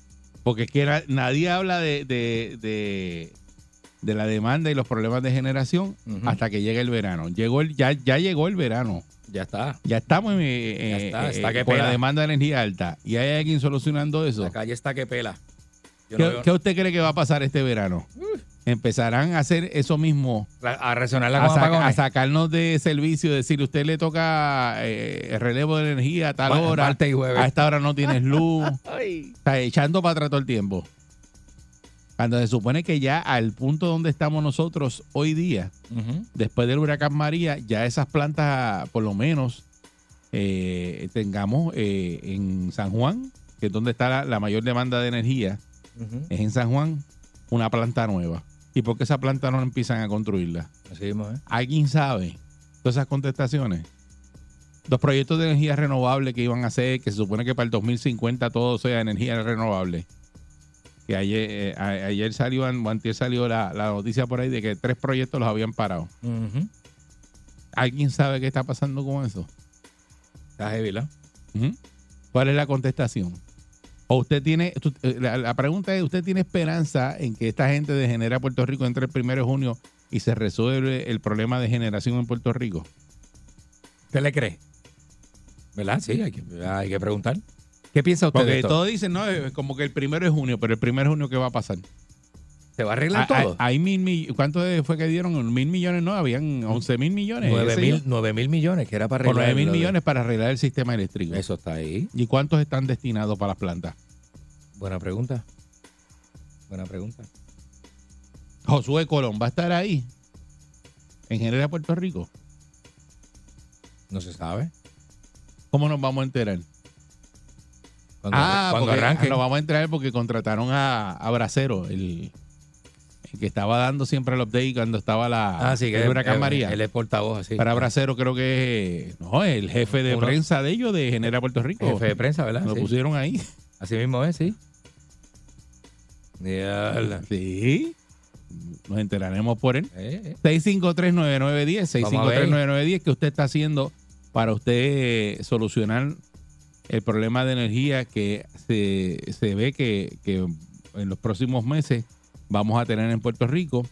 Porque es que na- nadie habla de, de, de, de la demanda y los problemas de generación hasta que llega el verano. Llegó el, ya, ya llegó el verano. Ya está. Ya estamos en, eh, Ya está, eh, está que con la demanda de energía alta. Y hay alguien solucionando eso. La calle está que pela. ¿Qué, no veo- qué usted cree que va a pasar este verano? Empezarán a hacer eso mismo, a a, con saca- apagones. a sacarnos de servicio, decir, usted le toca eh, el relevo de energía a tal hora, martes y jueves. a esta hora no tienes luz, está echando para atrás todo el tiempo. Cuando se supone que ya al punto donde estamos nosotros hoy día, después del huracán María, ya esas plantas, por lo menos, eh, tengamos eh, en San Juan, que es donde está la, la mayor demanda de energía, Es en San Juan, una planta nueva. ¿Y por qué esa planta no empiezan a construirla? Así mismo, ¿eh? ¿Alguien sabe todas esas contestaciones? Los proyectos de energía renovable que iban a hacer, que se supone que para el 2050 todo sea energía renovable. Que ayer, eh, ayer salió, antier salió la, la noticia por ahí de que tres proyectos los habían parado. ¿Alguien sabe qué está pasando con eso? Está heavy, ¿no? Ujú. ¿Cuál es la contestación? O usted tiene, eh, la, la pregunta es, ¿usted tiene esperanza en que esta gente de Genera Puerto Rico entre el primero de junio y se resuelve el problema de generación en Puerto Rico? ¿Usted le cree? ¿Verdad? Sí, hay que, hay que preguntar. ¿Qué piensa usted de Porque esto? todos dicen, no, es como que el primero de junio, pero el primero de junio, ¿qué va a pasar? ¿Se va a arreglar Hay- todo? Hay, mil millones, ¿cuánto fue que dieron? Mil millones, no, habían 11 mil millones. Nueve qué sé mil, yo. nueve mil millones, que era para O arreglar. 9 mil de- millones para arreglar el sistema eléctrico. Eso está ahí. ¿Y cuántos están destinados para las plantas? Buena pregunta. Buena pregunta. Josué Colón va a estar ahí, en Genera Puerto Rico. No se sabe. ¿Cómo nos vamos a enterar? Cuando, ah, cuando porque arranque. nos vamos a enterar porque contrataron a, a Bracero, el que estaba dando siempre el update cuando estaba la Ah, sí, que el él- huracán él- María. Él es portavoz, así. Para Bracero creo que es no, el jefe de Uno- prensa de ellos de Genera Puerto Rico. Jefe de prensa, ¿verdad? Lo Sí. pusieron ahí. Así mismo es, sí. Sí. Nos enteraremos por él. Eh, eh. 6539910, Vamos a ver. 6539910, que usted está haciendo para usted solucionar el problema de energía que se, se ve que, que en los próximos meses vamos a tener en Puerto Rico.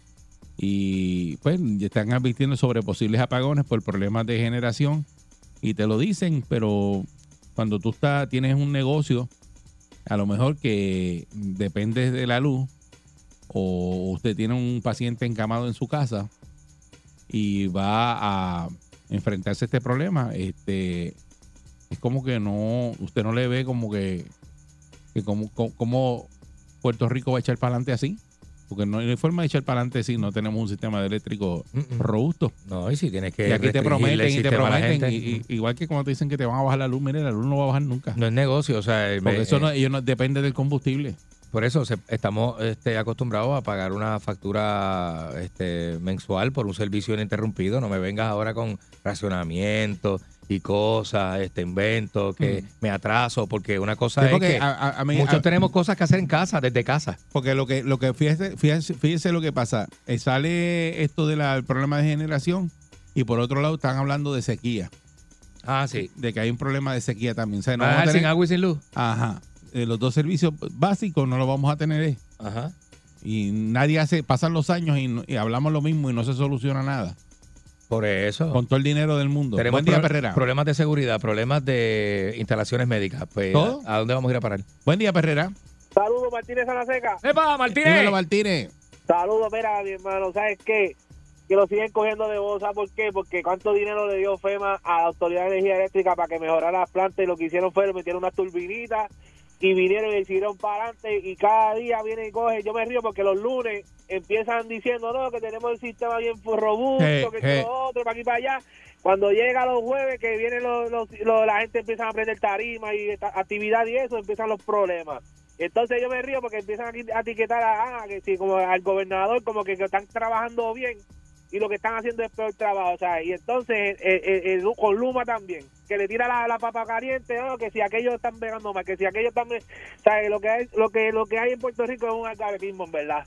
Y pues están advirtiendo sobre posibles apagones por problemas de generación y te lo dicen, pero cuando tú estás, tienes un negocio, a lo mejor que depende de la luz, o usted tiene un paciente encamado en su casa y va a enfrentarse a este problema, este es como que no, usted no le ve como que, que como, como Puerto Rico va a echar para adelante así, porque no hay forma de echar para adelante si no tenemos un sistema de eléctrico Mm, mm. robusto. No, y si tienes que. Y aquí te prometen y te prometen, y- y- igual que cuando te dicen que te van a bajar la luz, mire, la luz no va a bajar nunca. No es negocio, o sea, eh, Porque me- eso no, eh, ellos no depende del combustible. por eso se- estamos este, acostumbrados a pagar una factura este, mensual por un servicio ininterrumpido. No me vengas ahora con racionamiento y cosas, este invento, que Mm. me atraso, porque una cosa Sí, es porque que a- a- a mí- muchos a- tenemos cosas que hacer en casa, desde casa. Porque lo que, lo que fíjese, fíjese, fíjese lo que pasa. Eh, sale esto del problema de generación y por otro lado están hablando de sequía. Ah, sí. De que hay un problema de sequía también. O sea, no Ah, vamos a sin agua y sin luz. Ajá. Eh, los dos servicios básicos no los vamos a tener. eh. Ajá. Y nadie hace, pasan los años y hablamos lo mismo y no se soluciona nada. Por eso. Con todo el dinero del mundo. Tenemos Buen día, pro- Perrera. problemas de seguridad, problemas de instalaciones médicas. Pues, ¿Todo? ¿a, dónde vamos a ir a parar? Buen día, Perrera. Saludos, Martínez Sanaseca. ¡Epa, Dímelo, Martínez. Saludos, mira, mi hermano, ¿sabes qué? Que lo siguen cogiendo de voz, ¿sabes por qué? Porque cuánto dinero le dio FEMA a la Autoridad de Energía Eléctrica para que mejorara las plantas y lo que hicieron fue metieron unas turbinitas y vinieron y siguieron para adelante y cada día vienen y cogen. Yo me río porque los lunes empiezan diciendo, no, que tenemos el sistema bien robusto, Eh, que lo otro, para aquí para allá. Cuando llega los jueves, que vienen los, los- los- la gente empieza a aprender tarima y actividad y eso, empiezan los problemas. Entonces yo me río porque empiezan a etiquetar a, ah, que sí, como al gobernador, como que, que están trabajando bien y lo que están haciendo es peor trabajo, o sea, y entonces eh, eh, eh, con Luma también, que le tira la, la papa caliente, no, que si aquellos están pegando más, que si aquellos están, o sea, lo que hay, lo que lo que hay en Puerto Rico es un algaretismo, en verdad.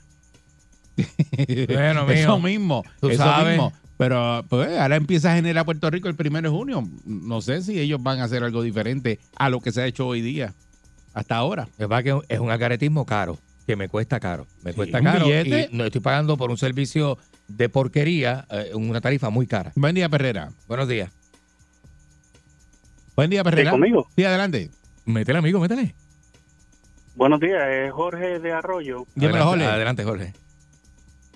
Bueno, eso mijo, mismo, tú eso sabes. mismo. Pero pues, ahora empieza a generar Puerto Rico el primero de junio. No sé si ellos van a hacer algo diferente a lo que se ha hecho hoy día, hasta ahora. Es que es un acaretismo caro, que me cuesta caro. Me cuesta caro billete. y no estoy pagando por un servicio de porquería, eh, una tarifa muy cara. Buen día, Perrera. Buenos días. Buen día, Perrera. conmigo? Sí, adelante. Métele, amigo, métele. Buenos días, es Jorge de Arroyo. Dímelo, adelante, Jorge. adelante, Jorge.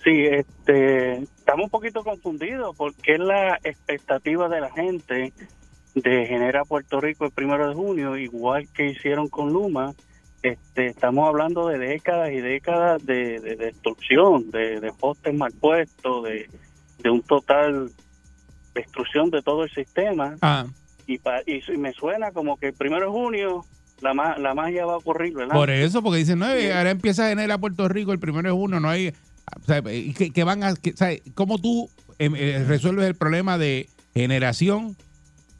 Sí, este, estamos un poquito confundidos porque es la expectativa de la gente de generar Puerto Rico el primero de junio, igual que hicieron con Luma. Este, estamos hablando de décadas y décadas de, de destrucción, de, de postes mal puestos, de, de un total destrucción de todo el sistema. Ah, Y, pa- y me suena como que el primero de junio la, ma- la magia va a ocurrir, ¿verdad? por eso, porque dicen, no, ahora empieza a generar Puerto Rico el primero de junio, no hay... o sea, que, que van a... que. ¿Cómo tú em, eh, resuelves el problema de generación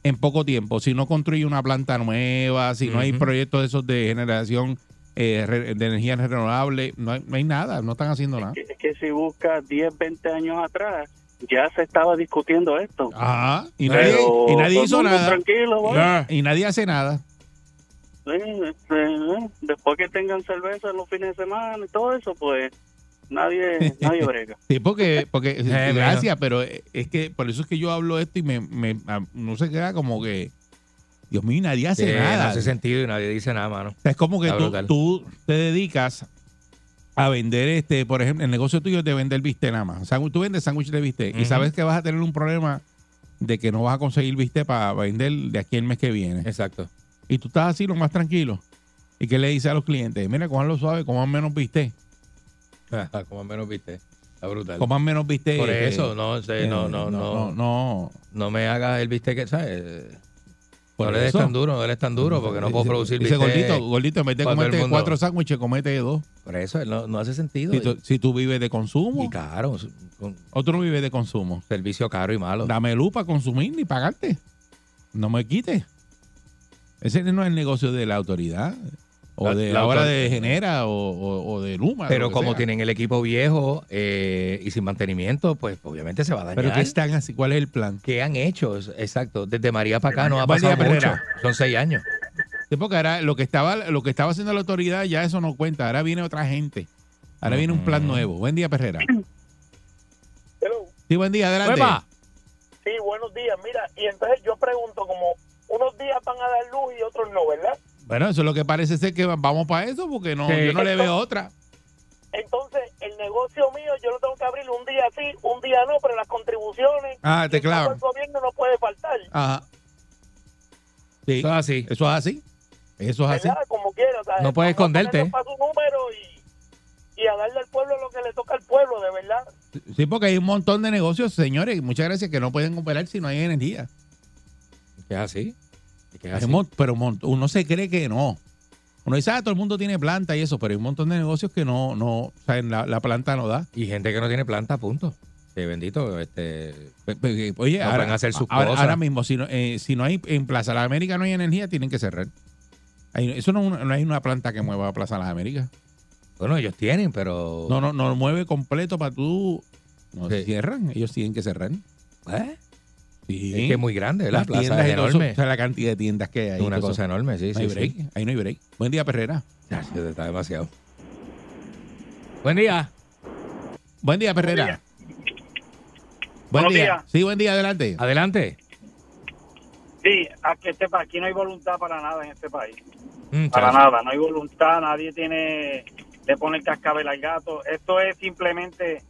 en poco tiempo? Si no construye una planta nueva, si no hay proyectos de esos de generación eh, de energía renovable, no hay, no hay nada, no están haciendo nada. que, es que si buscas 10, 20 años atrás, ya se estaba discutiendo esto. Ajá, y Pero nadie, y nadie hizo nada. Tranquilo. Y nadie hace nada. Sí, este, eh, después que tengan cerveza en los fines de semana y todo eso, pues nadie nadie brega. Sí, porque, porque Eh, gracias, pero es que por eso es que yo hablo esto y me, me no se queda como que, Dios mío, nadie hace Sí, nada. No hace sentido y nadie dice nada, mano. O sea, es como que tú, tú te dedicas a vender, este, por ejemplo, el negocio tuyo es de vender bistec nada más. Tú vendes sándwich de bistec y Ujú. sabes que vas a tener un problema de que no vas a conseguir bistec para vender de aquí el mes que viene. Exacto. Y tú estás así lo más tranquilo. ¿Y qué le dices a los clientes? Mira, cojanlo suave, coman menos bistec. Como menos viste. Está brutal. Coman menos bistec. Por eh, eso, no, sé, eh, no, no, no, no, no. me hagas el bistec que, ¿sabes? Por no eso. tan duro, no le des tan duro porque no puedo producir Dice gordito, gordito, en vez de mundo- cuatro sándwiches, comete dos. Por eso no, no hace sentido. Si tú, si tú vives de consumo, y caro, con o tú no vives de consumo. servicio caro y malo. Dame luz para consumir ni pagarte. No me quites. Ese no es el negocio de la autoridad. O La- de la ahora autor- de Genera o, o- o de Luma. Pero como sea. tienen el equipo viejo eh, y sin mantenimiento, pues obviamente se va a dañar. Pero que están así, ¿cuál es el plan? ¿Qué han hecho? Exacto. Desde María para acá no ha Buen día, pasado mucho. Perrera. Son seis años. Sí, porque ahora lo que estaba, lo que estaba haciendo la autoridad ya eso no cuenta. Ahora viene otra gente. Ahora viene un plan nuevo. Buen día, Perrera. Hello. Sí, buen día, adelante. Sí, buenos días. Mira, y entonces yo pregunto, como unos días van a dar luz y otros no, ¿verdad? Bueno, eso es lo que parece ser que vamos para eso, porque no, Sí. yo no le veo otra. Entonces, el negocio mío yo lo tengo que abrir un día sí, un día no, pero las contribuciones Ah, te el clavan. del gobierno no puede faltar. Ajá. Sí, Eso es así. eso es así. Eso es así. Como quiera. o sea, No puedes esconderte. ponernos para su número y, y a darle al pueblo lo que le toca al pueblo, de verdad. Sí, porque hay un montón de negocios, señores, muchas gracias, que no pueden operar si no hay energía. ¿Qué es así? Mon- pero mon- uno se cree que no. Uno dice, ah, todo el mundo tiene planta y eso, pero hay un montón de negocios que no, no, o sea, la, la planta no da. Y gente que no tiene planta, punto. Que bendito, este... Oye, No ahora, hacer sus ahora, cosas. ahora mismo, si no, eh, si no hay en Plaza Las Américas no hay energía, tienen que cerrar. Hay- eso no, no hay una planta que mueva a Plaza Las Américas. Bueno, ellos tienen, pero... No, no, no lo mueve completo para tú. No Sí. cierran, ellos tienen que cerrar. ¿Eh? Sí. Es que es muy grande, ¿verdad? Las Plaza tiendas es eso, enorme. o sea, la cantidad de tiendas que hay. Es una cosa eso. enorme, sí, No hay sí, break, sí. Ahí no hay break. Buen día, Perrera. Está demasiado. Buen día. Buen día, Perrera. Buen día. Sí, buen día, adelante. Adelante. Sí, aquí, este, aquí no hay voluntad para nada en este país. Mm, Para nada, no hay voluntad, nadie tiene, le pone el cascabel al gato. Esto es simplemente,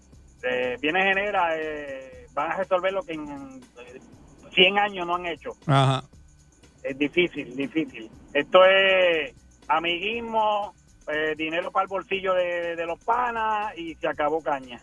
eh, viene genera, eh, van a resolver lo que en eh, 100 años no han hecho. Ajá. Es difícil, difícil. Esto es amiguismo, eh, dinero para el bolsillo de, de los panas y se acabó caña.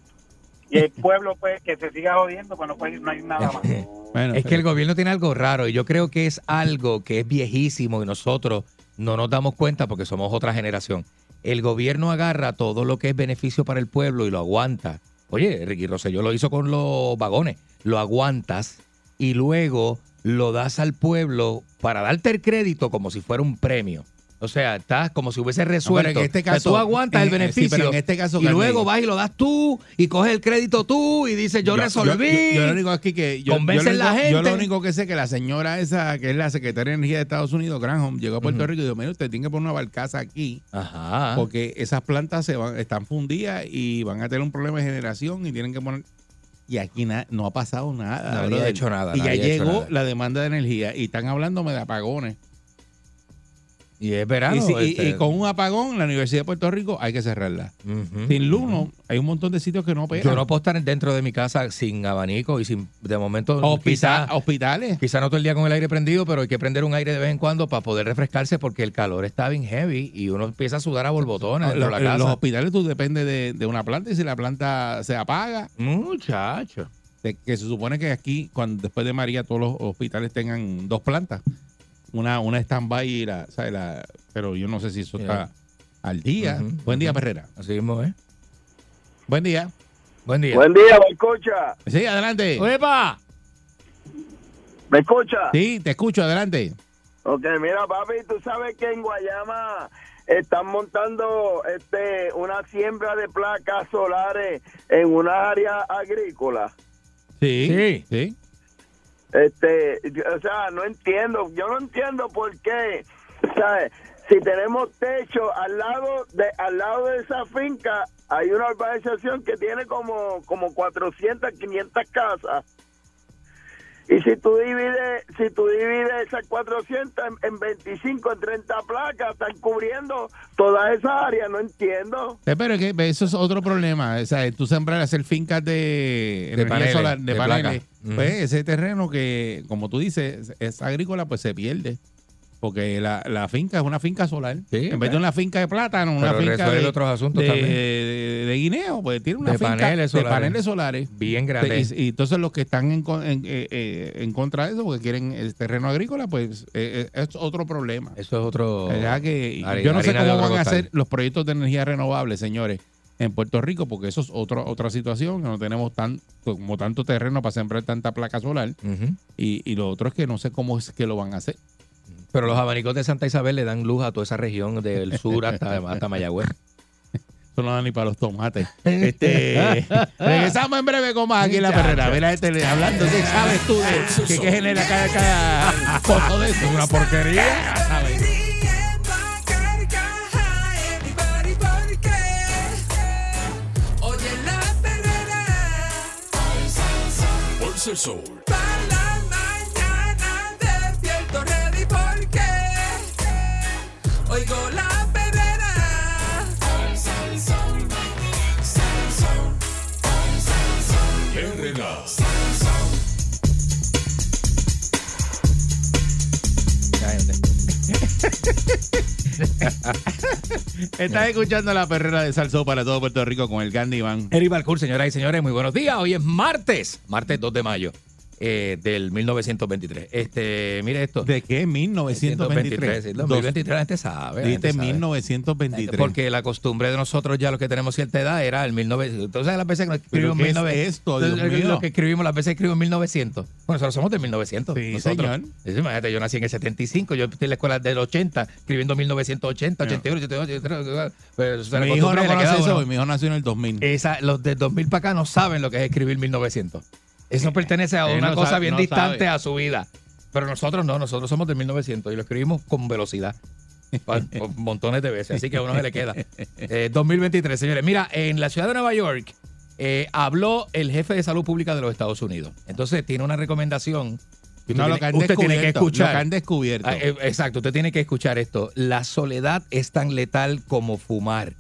Y el pueblo, pues, que se siga jodiendo, pues no, puede, no hay nada más. Bueno, Es que el gobierno tiene algo raro y yo creo que es algo que es viejísimo y nosotros no nos damos cuenta porque somos otra generación. el gobierno agarra todo lo que es beneficio para el pueblo y lo aguanta. Oye, Ricky Rosselló lo hizo con los vagones. Lo aguantas y luego lo das al pueblo para darte el crédito como si fuera un premio. O sea, estás como si hubiese resuelto. en este O sea, caso- tú aguantas el sí, beneficio. pero en este caso, y Carmen- luego vas y lo das tú y coges el crédito tú y dices, yo, resolví. Yo, yo lo único aquí que yo, Convencen la único- Yo gente. lo único que sé que la señora esa, que es la secretaria de Energía de Estados Unidos, Granholm, llegó a Puerto. Rico y dijo, mire, usted tiene que poner una barcaza aquí. Ajá. Porque esas plantas se van, están fundidas y van a tener un problema de generación y tienen que poner... Y aquí no ha pasado nada. Nadie brother. ha hecho nada, Y ya llegó nada. la demanda de energía y están hablándome de apagones. Y es verano. y, si- y- este, y con un apagón, la Universidad de Puerto Rico hay que cerrarla. Sin luz, hay un montón de sitios que no operan. Yo no puedo estar dentro de mi casa sin abanico y sin, de momento, Hospital- quizá, hospitales. quizá no todo el día con el aire prendido, pero hay que prender un aire de vez en cuando para poder refrescarse porque el calor está bien heavy y uno empieza a sudar a borbotones dentro Los, hospitales tú depende de, de una planta y si la planta se apaga, Muchacho. de- que se supone que aquí, cuando después de María, todos los hospitales tengan dos plantas. Una, una stand-by y la, ¿sabes? la- Pero yo no sé si eso está al día. Buen día. Perrera. Así mismo, ¿eh? Buen día. Buen día. Buen día, ¿me escucha? Sí, adelante. ¡Uepa! ¿Me escucha? Sí, te escucho, adelante. Ok, mira, papi, tú sabes que en Guayama están montando este una siembra de placas solares en una área agrícola. Sí. Sí. Sí. Este, o sea, no entiendo, yo no entiendo por qué, ¿sabes? Si tenemos techo al lado de al lado de esa finca, hay una urbanización que tiene como como 400, 500 casas. Y si tú divides, si tú divides esas 400 en, en 25, en 30 placas, están cubriendo toda esa área, no entiendo. Eh, Pero es que eso es otro problema. O sea, tú sembrar, hacer fincas de, energía paneles, solar, de, de paneles. Pues ese terreno que, como tú dices, es agrícola, pues se pierde. Porque la, la finca es una finca solar. Sí, en vez de una finca de plátano, una Pero finca de, otros asuntos de, también. de- de guineo, pues tiene una finca paneles de paneles solares. Bien grande. Y, y entonces los que están en, en, eh, eh, en contra de eso, porque quieren el terreno agrícola, pues eh, es otro problema. Eso es otro. ¿Verdad que yo no sé cómo van a hacer los proyectos de energía renovable, señores, en Puerto Rico, porque eso es otro, otra situación, que no tenemos tan, como tanto terreno para sembrar tanta placa solar. Y, y lo otro es que no sé cómo es que lo van a hacer. Pero los abanicos de Santa Isabel le dan luz a toda esa región del sur hasta, hasta Mayagüez. Eso no da ni para los tomates. Este, regresamos en breve con más aquí en la perrera. Mira, este, hablando, ¿qué sabes tú de que genera cada, cada foto de eso? Una porquería. Sabes. Oye la perrera. Por el sol. Estás escuchando la perrera de Salsó para todo Puerto Rico con el Candy Iván. Eric Balcour, señoras y señores, muy buenos días. Hoy es martes, martes 2 de mayo eh, del 1923. Este, mire esto. ¿De qué? 1923. sí, 2023 la gente sabe. sabe. 1923. Porque la costumbre de nosotros, ya los que tenemos cierta edad, era el 1900. Entonces, las veces que escribimos ¿Qué es 1900. esto, Dios Entonces, mío? Lo que escribimos, las veces escribimos 1900. Bueno, nosotros somos del 1900. Sí, nosotros. señor. Sí, imagínate, yo nací en el 75, yo estoy en la escuela del 80, escribiendo 1980, 81, 82, 83. Pero, es mi hijo no conoce eso, mi hijo nació en el 2000. Esa, los de 2000 para acá no saben lo que es escribir 1900. Eso pertenece a Él una no cosa sabe- bien no distante sabe. a su vida. Pero nosotros no, nosotros somos del 1900 y lo escribimos con velocidad. Montones de veces, así que a uno se le queda. Eh, 2023, señores. Mira, en la ciudad de Nueva York eh, habló el jefe de salud pública de los Estados Unidos. Entonces tiene una recomendación. No, lo que han usted tiene que escuchar. lo que han descubierto. Ah, eh, exacto, usted tiene que escuchar esto. La soledad es tan letal como fumar.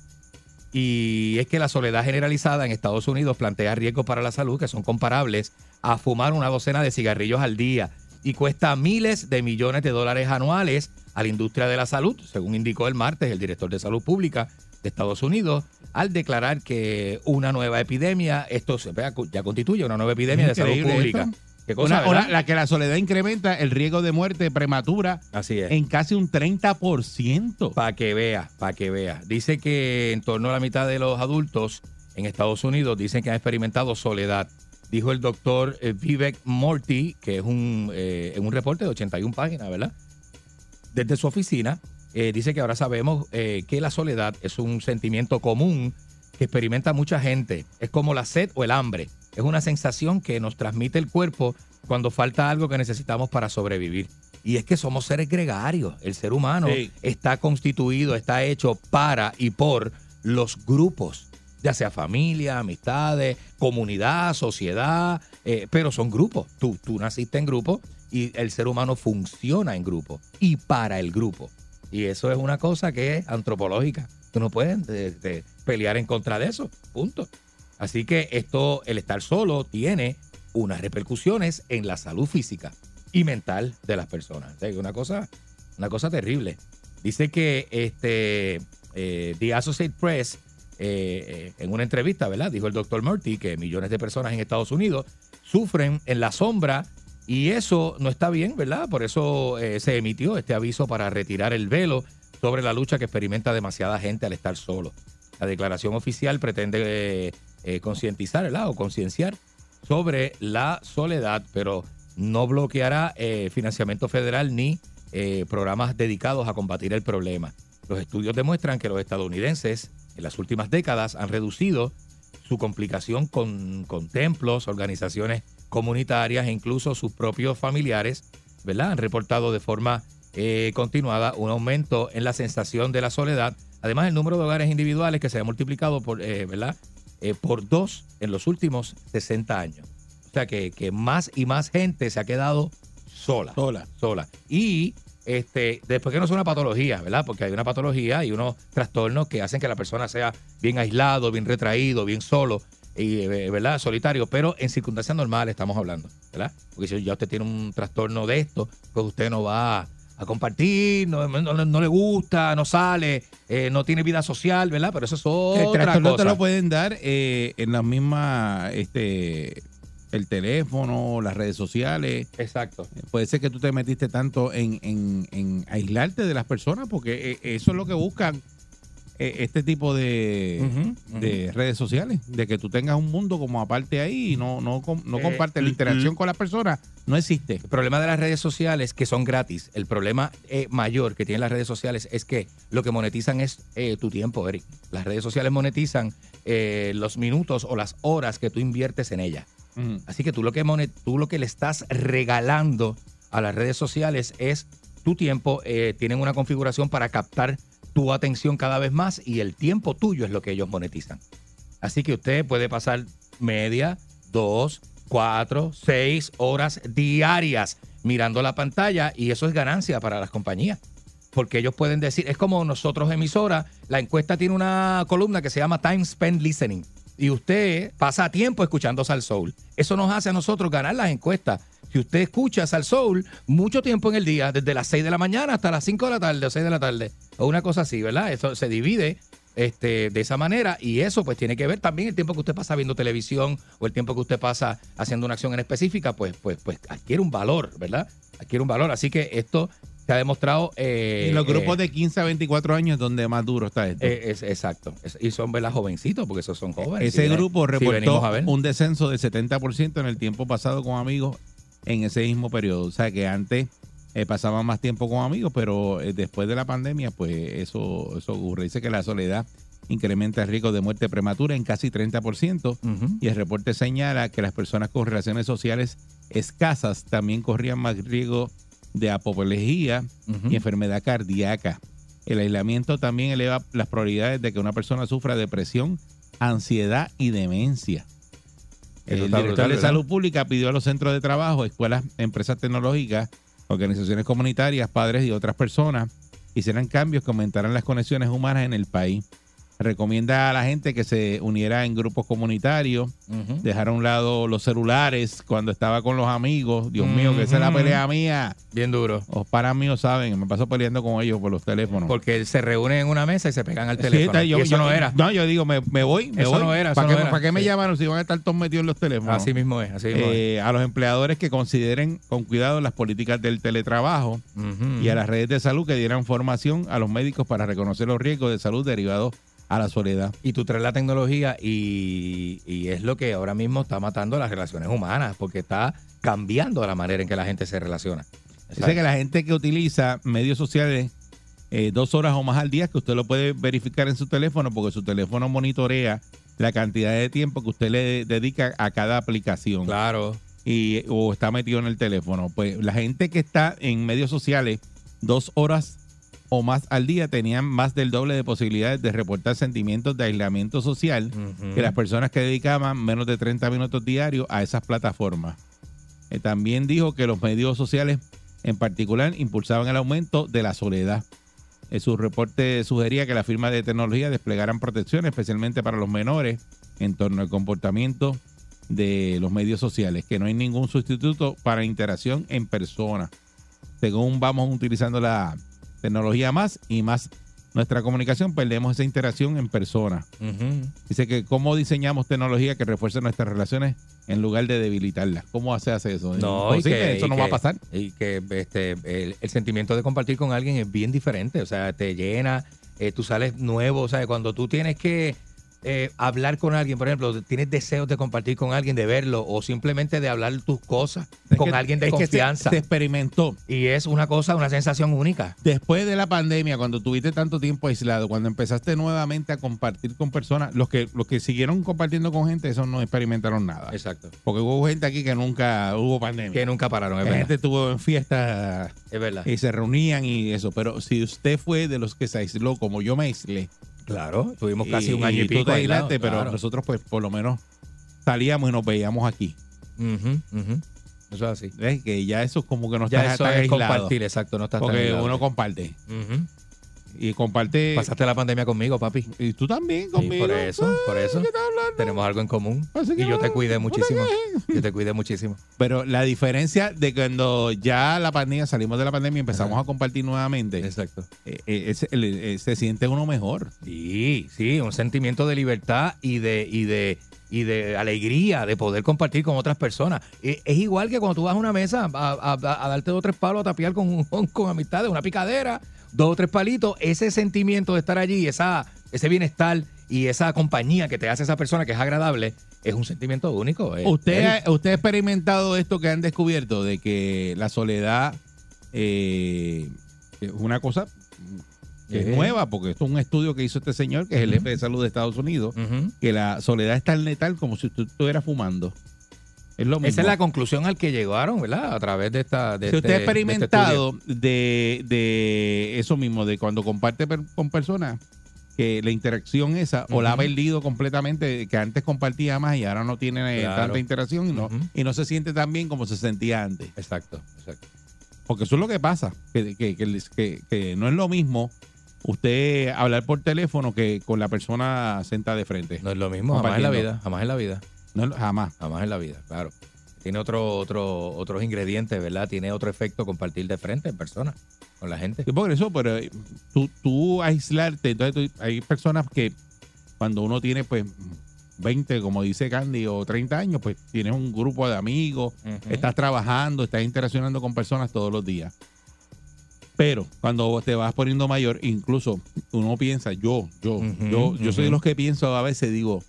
Y es que la soledad generalizada en Estados Unidos plantea riesgos para la salud que son comparables a fumar una docena de cigarrillos al día y cuesta miles de millones de dólares anuales a la industria de la salud, según indicó el martes el director de salud pública de Estados Unidos, al declarar que una nueva epidemia, esto ya constituye una nueva epidemia de salud pública. esto. ¿Qué cosa, Una- una- verdad? la que la soledad incrementa el riesgo de muerte prematura Así es. en casi un 30%. Para que vea, para que vea. Dice que en torno a la mitad de los adultos en Estados Unidos dicen que han experimentado soledad. Dijo el doctor eh, Vivek Morty, que es un, eh, un reporte de 81 páginas, ¿verdad? Desde su oficina, eh, dice que ahora sabemos eh, que la soledad es un sentimiento común que experimenta mucha gente. Es como la sed o el hambre. Es una sensación que nos transmite el cuerpo cuando falta algo que necesitamos para sobrevivir. Y es que somos seres gregarios. El ser humano Sí. está constituido, está hecho para y por los grupos, ya sea familia, amistades, comunidad, sociedad, eh, pero son grupos. Tú, tú naciste en grupo y el ser humano funciona en grupo y para el grupo. Y eso es una cosa que es antropológica. Tú no puedes de- de pelear en contra de eso. Punto. Así que esto, el estar solo, tiene unas repercusiones en la salud física y mental de las personas. Que una cosa, una cosa terrible. Dice que este eh, The Associated Press, eh, eh, en una entrevista, ¿verdad? Dijo el doctor Murty que millones de personas en Estados Unidos sufren en la sombra y eso no está bien, ¿verdad? Por eso se emitió este aviso para retirar el velo sobre la lucha que experimenta demasiada gente al estar solo. La declaración oficial pretende eh, concientizar. O concienciar sobre la soledad, pero no bloqueará eh, financiamiento federal ni eh, programas dedicados a combatir el problema. Los estudios demuestran que los estadounidenses en las últimas décadas han reducido su complicación con, templos, organizaciones comunitarias e incluso sus propios familiares, ¿verdad? Han reportado de forma continuada un aumento en la sensación de la soledad. Además, el número de hogares individuales que se ha multiplicado por, ¿verdad? Eh, por dos en los últimos 60 años. O sea que, que más y más gente se ha quedado sola. Sola. Sola. Y este, después que no es una patología, ¿verdad? Porque hay una patología y unos trastornos que hacen que la persona sea bien aislado, bien retraído, bien solo, y, eh, ¿verdad? Solitario, pero en circunstancias normales estamos hablando, ¿verdad? Porque si ya usted tiene un trastorno de esto, pues usted no va a compartir, no, no- no- no le gusta, no sale, eh, no tiene vida social, ¿verdad? Pero eso es El otra trastorno cosa. te lo pueden dar eh, en la misma, este, el teléfono, las redes sociales. Exacto. Puede ser que tú te metiste tanto en, en- en aislarte de las personas, porque eh, eso es lo que buscan eh, este tipo de, de redes sociales, de que tú tengas un mundo como aparte ahí y no, no, no Eh, compartes la l- interacción l- con las personas, no existe. El problema de las redes sociales que son gratis. El problema eh, mayor que tienen las redes sociales es que lo que monetizan es eh, tu tiempo, Eric. Las redes sociales monetizan eh, los minutos o las horas que tú inviertes en ellas. Así que tú lo que, tú lo que le estás regalando a las redes sociales es tu tiempo. eh, tienen una configuración para captar tu atención cada vez más y el tiempo tuyo es lo que ellos monetizan. Así que usted puede pasar media, dos, cuatro, seis horas diarias mirando la pantalla y eso es ganancia para las compañías. Porque ellos pueden decir, es como nosotros emisora, la encuesta tiene una columna que se llama Time Spent Listening. Y usted pasa tiempo escuchando Sal Soul. Eso nos hace a nosotros ganar las encuestas. Si usted escucha Sal Soul mucho tiempo en el día, desde las 6 de la mañana hasta las 5 de la tarde o 6 de la tarde, o una cosa así, ¿verdad? Eso se divide este, de esa manera y eso pues tiene que ver también el tiempo que usted pasa viendo televisión o el tiempo que usted pasa haciendo una acción en específica, pues, pues, pues adquiere un valor, ¿verdad? Adquiere un valor. Así que esto se ha demostrado... eh, en los grupos eh, de 15 a 24 años donde más duro está esto. eh, es, exacto. Es- y son ¿verdad? jovencitos, porque esos son jóvenes. Ese Si grupo reportó un descenso del 70% en el tiempo pasado con amigos en ese mismo periodo. O sea que antes eh, pasaban más tiempo con amigos, pero después de la pandemia, pues eso, eso ocurre. Dice que la soledad incrementa el riesgo de muerte prematura en casi 30%. Y el reporte señala que las personas con relaciones sociales escasas también corrían más riesgo de apoplejía y enfermedad cardíaca. El aislamiento también eleva las probabilidades de que una persona sufra depresión, ansiedad y demencia. Eso El director brutal, de salud pública pidió a los centros de trabajo, escuelas, empresas tecnológicas, organizaciones comunitarias, padres y otras personas hicieran cambios que aumentaran las conexiones humanas en el país. Recomienda a la gente que se uniera en grupos comunitarios, Ujú. dejar a un lado los celulares cuando estaba con los amigos. Dios mío, que esa es la pelea mía. Bien duro. Los panas míos saben, me paso peleando con ellos por los teléfonos. Porque se reúnen en una mesa y se pegan al Sí, teléfono. está, yo- y eso yo- no era. No, yo digo, me, me voy, me Eso voy. no era, eso ¿Para no qué, era. ¿para qué me Sí. llamaron si van a estar todos metidos en los teléfonos? Así mismo es, así mismo es. Eh, a los empleadores que consideren con cuidado las políticas del teletrabajo y a las redes de salud que dieran formación a los médicos para reconocer los riesgos de salud derivados a la soledad. Y tú traes la tecnología y, y es lo que ahora mismo está matando las relaciones humanas, porque está cambiando la manera en que la gente se relaciona. Dice que la gente que utiliza medios sociales eh, dos horas o más al día, que usted lo puede verificar en su teléfono, porque su teléfono monitorea la cantidad de tiempo que usted le dedica a cada aplicación. Claro. Y, o está metido en el teléfono. Pues la gente que está en medios sociales dos horas o más al día tenían más del doble de posibilidades de reportar sentimientos de aislamiento social que las personas que dedicaban menos de 30 minutos diarios a esas plataformas. Eh, también dijo que los medios sociales en particular impulsaban el aumento de la soledad. En su reporte sugería que la firma de tecnología desplegaran protección especialmente para los menores en torno al comportamiento de los medios sociales, que no hay ningún sustituto para interacción en persona. Según vamos utilizando la tecnología más y más nuestra comunicación, perdemos esa interacción en persona. Dice que cómo diseñamos tecnología que refuerce nuestras relaciones en lugar de debilitarlas. ¿Cómo se hace eso? No, y que, eso y no que- va a pasar. Y que este, el, el sentimiento de compartir con alguien es bien diferente. O sea, te llena, eh, tú sales nuevo. O sea, cuando tú tienes que eh, hablar con alguien, por ejemplo, tienes deseos de compartir con alguien, de verlo, o simplemente de hablar tus cosas Es con que- alguien de que se- confianza. se experimentó. Y es una cosa, una sensación única. Después de la pandemia, cuando tuviste tanto tiempo aislado, cuando empezaste nuevamente a compartir con personas, los que los que siguieron compartiendo con gente, esos no experimentaron nada. Exacto. Porque hubo gente aquí que nunca hubo pandemia. Que nunca pararon, es La verdad. gente estuvo en fiestas Es verdad. y se reunían y eso. Pero si usted fue de los que se aisló, como yo me aislé, Claro, tuvimos casi un año y, pico. te aislados, aislaste, pero claro. nosotros pues por lo menos salíamos y nos veíamos aquí. Eso es así. ¿Ves? Que ya eso es como que no Ya estás eso tan es aislado. compartir, exacto, no estás tan Porque uno comparte. Ujú. Y comparte. Pasaste la pandemia conmigo, papi. Y tú también Sí, conmigo. por eso, por eso. ¿Qué estás hablando? Tenemos algo en común. Así que Y yo te cuidé muchísimo. Yo te cuidé muchísimo. Pero la diferencia de cuando ya la pandemia, salimos de la pandemia y empezamos a compartir nuevamente, Exacto. eh, eh, es- el- eh, se siente uno mejor. Sí, sí, un sentimiento de libertad y de, y de, y de alegría de poder compartir con otras personas. Es igual que cuando tú vas a una mesa a, a- a darte dos o tres palos a tapiar con, con, con amistades, una picadera, dos o tres palitos, ese sentimiento de estar allí, esa, ese bienestar y esa compañía que te hace esa persona que es agradable, es un sentimiento único. eh. ¿Usted, ha, ¿Usted ha experimentado esto que han descubierto de que la soledad eh, es una cosa que es nueva? Porque esto es un estudio que hizo este señor, que es el jefe de salud de Estados Unidos, que la soledad es tan letal como si usted estuviera fumando. Es lo mismo. Esa es la conclusión al que llegaron, ¿verdad? A través de esta. De si usted este- ha de este experimentado de, de eso mismo, de cuando comparte per- con personas, que la interacción esa, o la ha perdido completamente, que antes compartía más y ahora no tiene Claro. tanta interacción y no, y no se siente tan bien como se sentía antes. Exacto, exacto. Porque eso es lo que pasa, que, que, que- que no es lo mismo usted hablar por teléfono que con la persona sentada de frente. No es lo mismo, jamás en la vida, jamás en la vida. No jamás. Jamás en la vida, claro. Tiene otro, otro, otros ingredientes, ¿verdad? Tiene otro efecto compartir de frente en persona con la gente. Sí, por eso, pero eh, tú, tú aislarte, entonces tú- hay personas que cuando uno tiene pues 20, como dice Candy, o 30 años, pues tienes un grupo de amigos, estás trabajando, estás interaccionando con personas todos los días. Pero cuando te vas poniendo mayor, incluso uno piensa, yo, yo, yo, yo soy de los que pienso a veces, digo,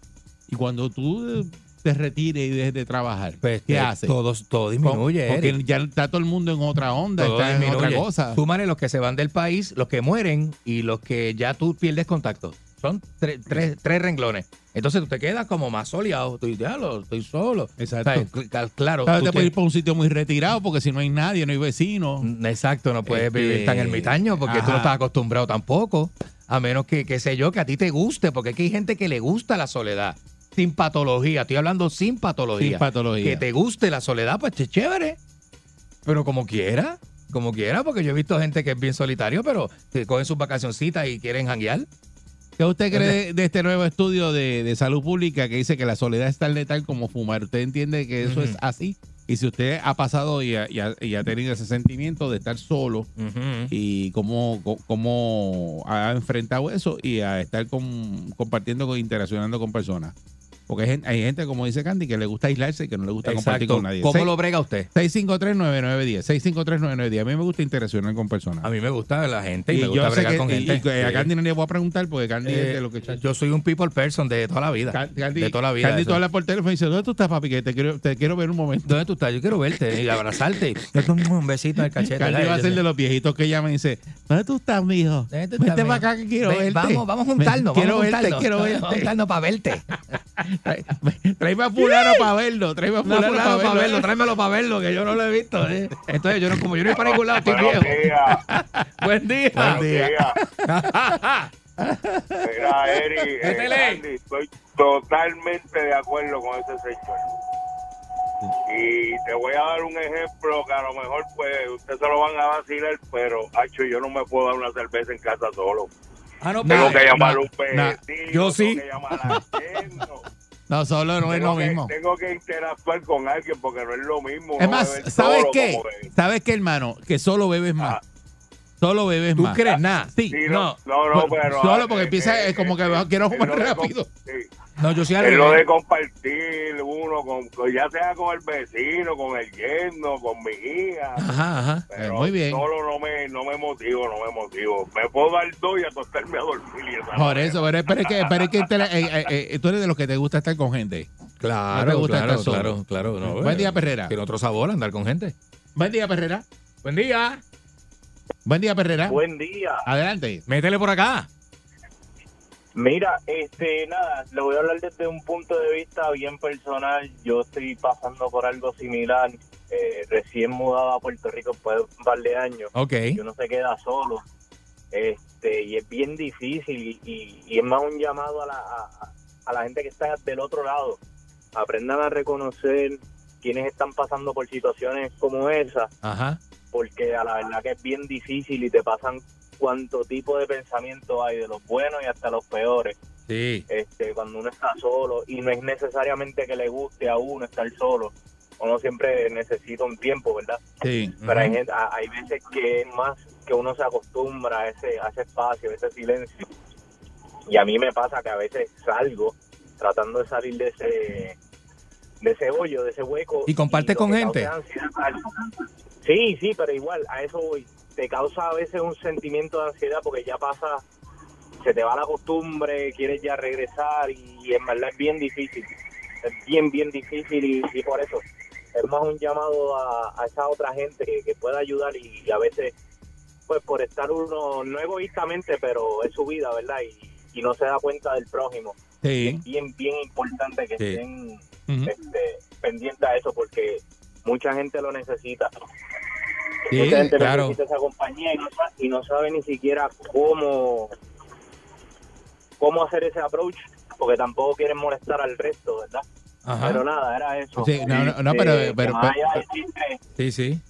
y cuando tú eh, te retires y dejes de trabajar, Pues, ¿qué eh, haces? Todo, todo disminuye, Porque Eric. ya está todo el mundo en otra onda, Todo está en otra cosa. Súmale los que se van del país, los que mueren y los que ya tú pierdes contacto. Son tre- tres, tres renglones. Entonces tú te quedas como más soleado. Tú dices, "Diablo, estoy solo. Exacto. O sea, claro. Tú te puedes ir para un sitio muy retirado porque si no hay nadie, no hay vecinos. Mm, Exacto, no puedes Este, vivir tan ermitaño porque tú no estás acostumbrado tampoco. A menos que, qué sé yo, que a ti te guste, porque aquí hay gente que le gusta la soledad. Sin patología, estoy hablando sin patología. Sin patología. Que te guste la soledad, pues es chévere. Pero como quiera, como quiera, porque yo he visto gente que es bien solitario, pero que cogen sus vacacioncitas y quieren janguear. ¿Qué usted cree de, de este nuevo estudio de, de salud pública que dice que la soledad es tan letal como fumar? ¿Usted entiende que eso es así? Y si usted ha pasado y ha, y ha- y ha tenido ese sentimiento de estar solo y cómo, cómo ha enfrentado eso y a estar con- compartiendo, interaccionando con personas. Porque hay gente, hay gente, como dice Candy, que le gusta aislarse y que no le gusta compartir con nadie. ¿Cómo lo brega usted? 653-9910. 653-9910. A mí me gusta interaccionar con personas. A mí me gusta la gente y, me yo gusta bregar que- con y- gente. y a. Candy no le voy a preguntar porque Candy es Eh, de lo que yo soy un people person de toda la vida. Candy, de toda la vida. Candy tú hablas por teléfono y dice, ¿dónde tú estás, papi? Que te quiero, te quiero ver un momento. ¿Dónde tú estás? Yo quiero verte y abrazarte. un besito en el cachete. Candy va a yo ser de los viejitos que llaman y dice, ¿dónde tú estás, mijo? ¿Dónde tú Vente para acá que quiero Ven, verte. Vamos, vamos a juntarnos. Quiero vamos a verte, quiero Vamos a verte. juntarnos para verte. Tráeme a fulano para verlo, tráeme a No, fulano fulano, para verlo, verlo. tráemelo para verlo, que yo no lo he visto. eh. Entonces, yo no, como yo no he para ningún lado, estoy viejo. Buen día. Buenos días. Mira, Eri, eh, estoy totalmente de acuerdo con ese señor. Y te voy a dar un ejemplo que a lo mejor pues ustedes se lo van a vacilar, pero hacho, yo no me puedo dar una cerveza en casa solo. Ah, no, Tengo que llamar a no, un no. vecino, Yo sí. tengo que llamar a No, solo no es lo que- mismo. Tengo que interactuar con alguien porque no es lo mismo. Es más, ¿sabes qué? ¿Sabes qué, hermano? Que solo bebes más. Ah. Solo bebes ¿Tú más. crees nada? Sí. Sí, no, no, no, pero... solo porque eh, empieza eh, es como que eh, quiero es fumar lo de com- rápido. sí. No, yo al Es lo de compartir uno, con, ya sea con el vecino, con el yerno, con mi hija. Ajá, ajá. Pero Eh, muy bien. Solo no me, no me motivo, no me motivo. Me puedo dar dos y acostarme a dormir. Y esa Por eso, pero, es- pero es que, pero es que te la- eh, eh, eh, tú eres de los que te gusta estar con gente. No te Claro, gusta claro, estar solo. claro, claro. No, Buen eh, día, Perrera. Tiene otro sabor andar con gente. Buen día, Perrera. Buen día. Buen día, Perrera. Buen día. Adelante. Métele por acá. Mira, este, nada, le voy a hablar desde un punto de vista bien personal. Yo estoy pasando por algo similar. Eh, recién mudado a Puerto Rico después de un par de años. Ok. Y uno se queda solo. Este, y es bien difícil y, y- y es más un llamado a la, a, a la gente que está del otro lado. Aprendan a reconocer quienes están pasando por situaciones como esa Ajá. Porque a la verdad que es bien difícil y te pasan cuánto tipo de pensamiento hay de los buenos y hasta los peores Sí. este cuando uno está solo y no es necesariamente que le guste a uno estar solo uno siempre necesita un tiempo verdad Sí. pero hay, gente- hay veces que es más que uno se acostumbra a ese a ese espacio a ese silencio y a mí me pasa que a veces salgo tratando de salir de ese de ese hoyo de ese hueco ¿Y comparte con gente? Sí sí pero igual a eso voy te causa a veces un sentimiento de ansiedad porque ya pasa se te va la costumbre quieres ya regresar y en verdad es bien difícil es bien bien difícil y, y por eso es más un llamado a, a esa otra gente que, que pueda ayudar y, a veces pues por estar uno no egoístamente pero es su vida verdad y, y no se da cuenta del prójimo Sí. es bien bien importante que Sí. estén Ujú. este, pendientes a eso porque mucha gente lo necesita Sí, mucha gente claro. necesita esa compañía y no, y no sabe ni siquiera cómo cómo hacer ese approach porque tampoco quieren molestar al resto verdad Ajá. pero nada era eso Sí, no, no, no, pero- que pero- Sí, sí.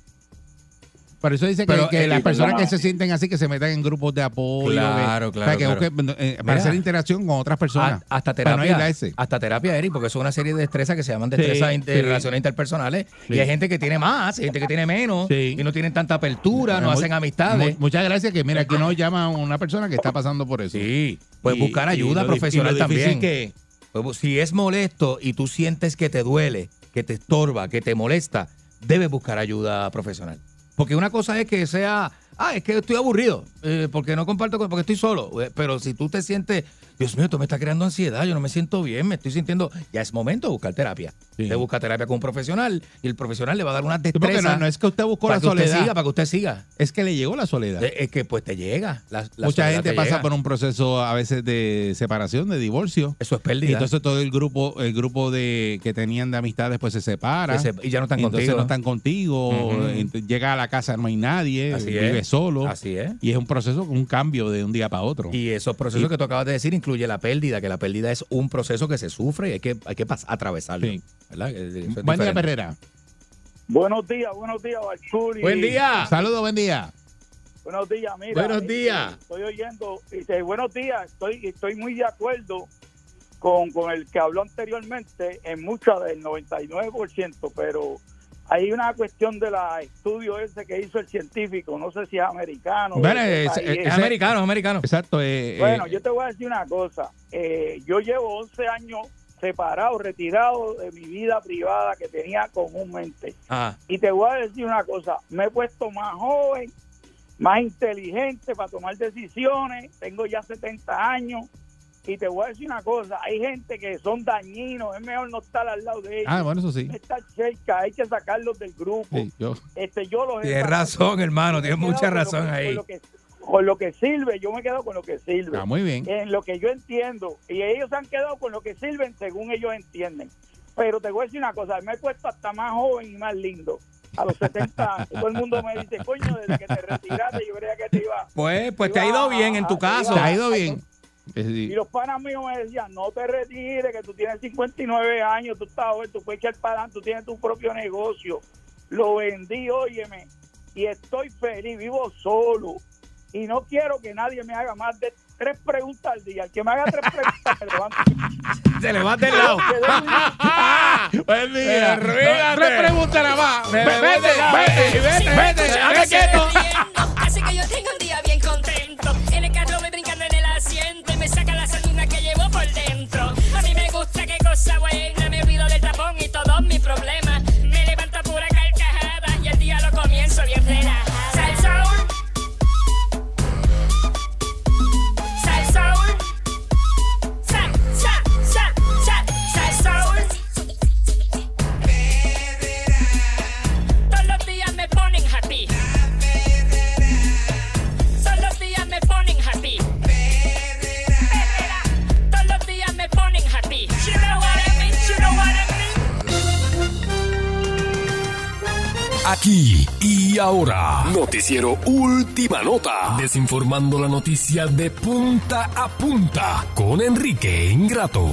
Por eso dice que, Pero, que las sí, personas que se sienten así, que se metan en grupos de apoyo. Claro, que- claro, o sea, que claro. busquen, eh, para Mira. hacer interacción con otras personas. A- hasta Para no terapia. aislarse. hasta terapia, Eric, porque eso es una serie de destrezas que se llaman Sí, destrezas in- de sí. relaciones interpersonales. Sí. Y hay gente que tiene más, hay gente que tiene menos, Sí. y no tienen tanta apertura, no hacen amistades. mu- muchas gracias, que mira, aquí nos llama una persona que está pasando por eso. Sí, puedes Y- buscar ayuda profesional y lo difícil también. que- Pues, Si es molesto y tú sientes que te duele, que te estorba, que te molesta, debes buscar ayuda profesional. Porque una cosa es que sea, ah, es que estoy aburrido, eh, porque no comparto, con- porque estoy solo. Eh, Pero si tú te sientes, Dios mío, esto me está creando ansiedad, yo no me siento bien, me estoy sintiendo, ya es momento de buscar terapia. Sí. Te busca terapia con un profesional y el profesional le va a dar unas destrezas no, no es que usted buscó para la que usted soledad, siga, para que usted siga. es que le llegó la soledad. Es que pues te llega. la- la Mucha gente te pasa llega. por un proceso a veces de separación, de divorcio. Eso es Y pérdida. entonces todo el grupo, el grupo de que tenían de amistades pues se separa. Se sep- y ya no están Y entonces contigo. no están contigo. Llega a la casa, no hay nadie, Así vive es. solo. Así es. Y es un proceso, un cambio de un día para otro. Y esos procesos Y- que tú acabas de decir incluye la pérdida, que la pérdida es un proceso que se sufre y hay que, hay que atravesarlo. Sí. Eh, es Buen día. Perrera. Buenos días, buenos días, Bartuli. Buen día. Saludos, buen día. Buenos días, mira. Buenos este, días. Estoy oyendo, dice, buenos días, estoy, estoy muy de acuerdo con, con el que habló anteriormente en mucha del 99%, pero hay una cuestión de la estudio ese que hizo el científico, no sé si es americano. Bueno. Es americano, es americano. Exacto. eh, Bueno, eh, yo te voy a decir una cosa. Eh, yo llevo 11 años separado, retirado de mi vida privada que tenía comúnmente. Ajá. Y te voy a decir una cosa, me he puesto más joven, más inteligente para tomar decisiones, tengo ya 70 años y te voy a decir una cosa, hay gente que son dañinos, es mejor no estar al lado de ellos. Ah, bueno, eso sí. no estar cerca, hay que sacarlos del grupo. sí, yo, Este, yo los he Tienes razón, hermano, tienes mucha quedado con lo razón que- ahí. Con lo, que, con lo que sirve, yo me quedo con lo que sirve está muy bien. en lo que yo entiendo. Y ellos se han quedado con lo que sirven según ellos entienden. Pero te voy a decir una cosa, me he puesto hasta más joven y más lindo a los 70 años. Todo el mundo me dice, coño, desde que te retiraste yo creía que te iba... Pues, pues te ha ido bien en tu caso. Te ha ido bien. Y los panas míos me decían, no te retires, que tú tienes 59 años, tú estás joven, tú puedes echar para adelante, tú tienes tu propio negocio. Lo vendí, óyeme, y estoy feliz, vivo solo. Y no quiero que nadie me haga más de tres preguntas al día. El que me haga tres preguntas, me levanto. Se le va del lado. Buen día. Arruínate. Tres preguntas nada más. Vete, lado. vete, vete, vete, déjame quieto. Así que yo tengo cosa buena, me olvido del tapón y todos mis problemas. Aquí y ahora, noticiero Última Nota, desinformando la noticia de punta a punta con Enrique Ingrato.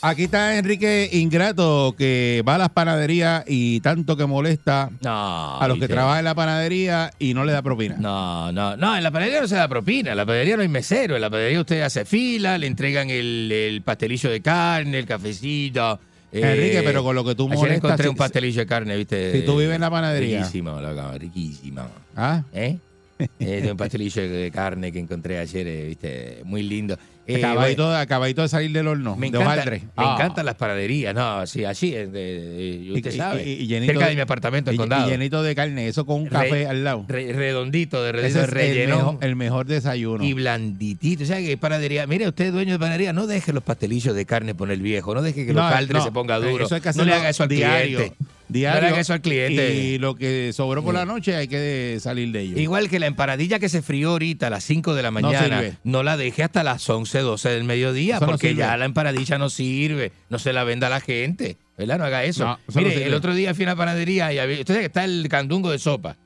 Aquí está Enrique Ingrato, que va a las panaderías y tanto que molesta No. a los que trabajan en la panadería y no le da propina. No, no, no, en la panadería no se da propina, en la panadería no hay mesero, en la panadería usted hace fila, le entregan el, el pastelillo de carne, el cafecito. Eh, Enrique, pero con lo que tú ayer molestas, encontré si- un pastelillo de carne, ¿viste? si tú vives en la panadería. Riquísimo, loco, riquísimo. ¿Ah? ¿Eh? Eh, de un pastelillo de carne que encontré ayer, eh, ¿viste? Muy lindo. Eh, acabadito, acabadito de salir del horno, me de encanta-. Me Ah. encantan las panaderías, no, sí, allí, es de- de- usted Y- sabe, y- y llenito cerca de de- mi apartamento en y- Condado. Y llenito de carne, eso con un Re- café al lado. re- redondito, de redondito, es el relleno. mejor, el mejor desayuno. Y blanditito. O sea, que panadería. Mire, usted, dueño de panadería, no deje los pastelillos de carne por el viejo. No deje que los caldres no, se ponga duro. Eso hay que no le haga eso al diario, cliente. Diario. Eso al cliente. Y lo que sobró por la noche hay que salir de ello. Igual que la empanadilla que se frió ahorita a las 5 de la mañana, no, la deje hasta las 11, 12 del mediodía, Eso porque ya la empanadilla no sirve, no se la venda a la gente, ¿verdad? No haga eso. No, eso no Mire, el otro día fui a una panadería y había, usted sabe que está el candungo de sopa.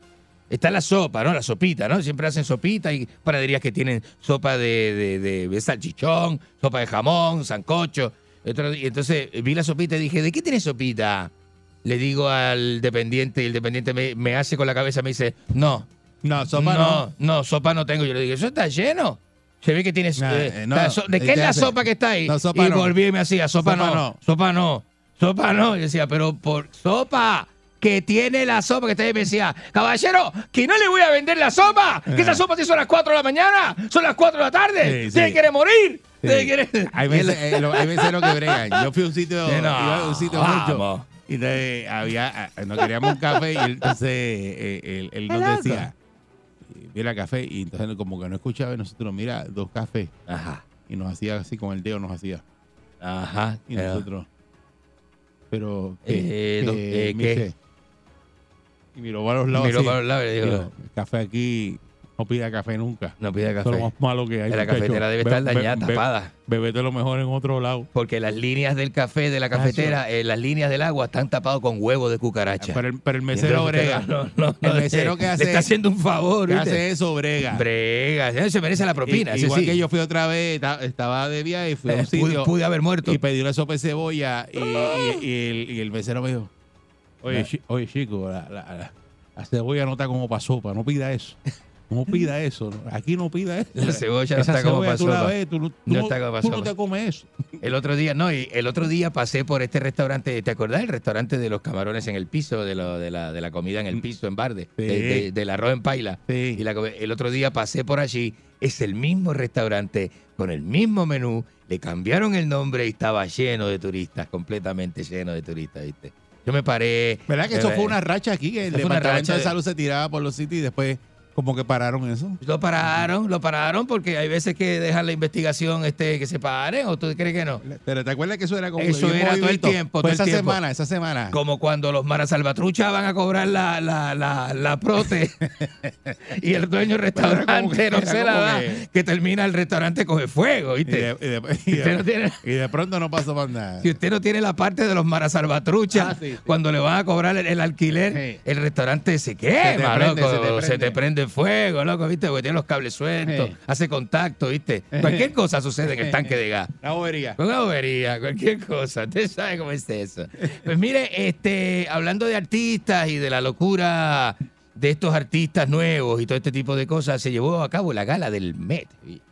Está la sopa, ¿no? La sopita, ¿no? Siempre hacen sopita y panaderías que tienen sopa de, de, salchichón, sopa de jamón, sancocho. Día- entonces vi la sopita y dije, ¿de qué tiene sopita? Le digo al dependiente y el dependiente me, me hace con la cabeza, me dice, no. No, sopa no. No, sopa no tengo. Yo le digo, ¿eso está lleno? Se ve que tienes... Nah, eh, eh, no. está so- ¿De qué Te es la hace- sopa que está ahí? No, sopa y no. volví y me hacía, sopa, Sopa no, sopa no, sopa no. Y decía, pero por sopa que tiene la sopa que está ahí, me decía, caballero, que no le voy a vender la sopa, que esa sopa sí son las 4 de la mañana, son las 4 de la tarde, Eh. Sí, ¿Usted sí. quiere morir? Sí. ¿Usted quiere- Hay veces, eh, lo- hay veces lo que bregan. Yo fui a un sitio, Eh, no, iba a un sitio vamos. mucho. Y entonces había, ah, nos queríamos un café y entonces eh, él, él nos decía, mira café, y entonces como que no escuchaba y nosotros, mira, dos cafés. Ajá, Y nos hacía así con el dedo, nos hacía. ajá. Y pero- nosotros, pero, Eh, ¿qué? eh, Me ¿qué? dice, Y miró para los lados Miró así. para los lados y dijo, café aquí, no pida café nunca. no pida Eso es lo café. más malo que hay. La cafetera debe Be- estar be- dañada, be- tapada. Bebete lo mejor en otro lado. Porque las líneas del café de la cafetera, eh, las líneas del agua están tapadas con huevo de cucaracha. Pero el, pero el mesero brega. No, no, no, el mesero que hace, Le está haciendo un favor. que ¿viste? hace eso brega. Brega. Se merece la propina. Ese igual sí. que yo fui otra vez, ta- estaba de viaje y fui a Eh, un pude- sitio pude haber muerto. y pedí una sopa de cebolla y, y- y el, y el mesero me dijo, oye, Ah. chi- oye chico, la, la- la- La cebolla no está como para sopa, no pida eso. No pida eso, aquí no pida eso. La cebolla no Esa está como cebolla pa' tú la ves, tú, no- tú No no- está como tú no te comes eso. El otro día, no, y el otro día pasé por este restaurante, ¿te acordás? El restaurante de los camarones en el piso, de, lo, de, la, de la comida en el piso, en Barde, Sí. de- de- del arroz en paila. Sí. Y la el otro día pasé por allí, es el mismo restaurante, con el mismo menú, le cambiaron el nombre y estaba lleno de turistas, completamente lleno de turistas, ¿viste? Yo me paré... ¿Verdad que eso fue una racha aquí? Que el departamento de- salud se tiraba por los sitios y después como que pararon eso. Lo pararon, lo pararon porque hay veces que dejan la investigación este, que se paren, ¿o tú crees que no? Pero ¿te acuerdas que eso era como Eso era todo el tiempo, todo esa el tiempo. semana, esa semana. Como cuando los marasalvatruchas van a cobrar la, la, la, la prote y el dueño del restaurante que- no se la da, que- que termina el restaurante coge fuego, Y ¿viste? de, y de- y de- usted no tiene- y de pronto no pasó más nada. Si usted no tiene la parte de los marasalvatruchas, Ah, sí, sí. cuando le van a cobrar el, el alquiler, Sí. el restaurante se quema, prende, loco. se te Se te, prende. Fuego, loco, ¿viste? Porque tiene los cables sueltos, hace contacto, ¿viste? Cualquier cosa sucede en el tanque de gas. La bobería. Una bobería, cualquier cosa. Usted sabe cómo es eso. Pues mire, este, hablando de artistas y de la locura de estos artistas nuevos y todo este tipo de cosas, se llevó a cabo la gala del Met.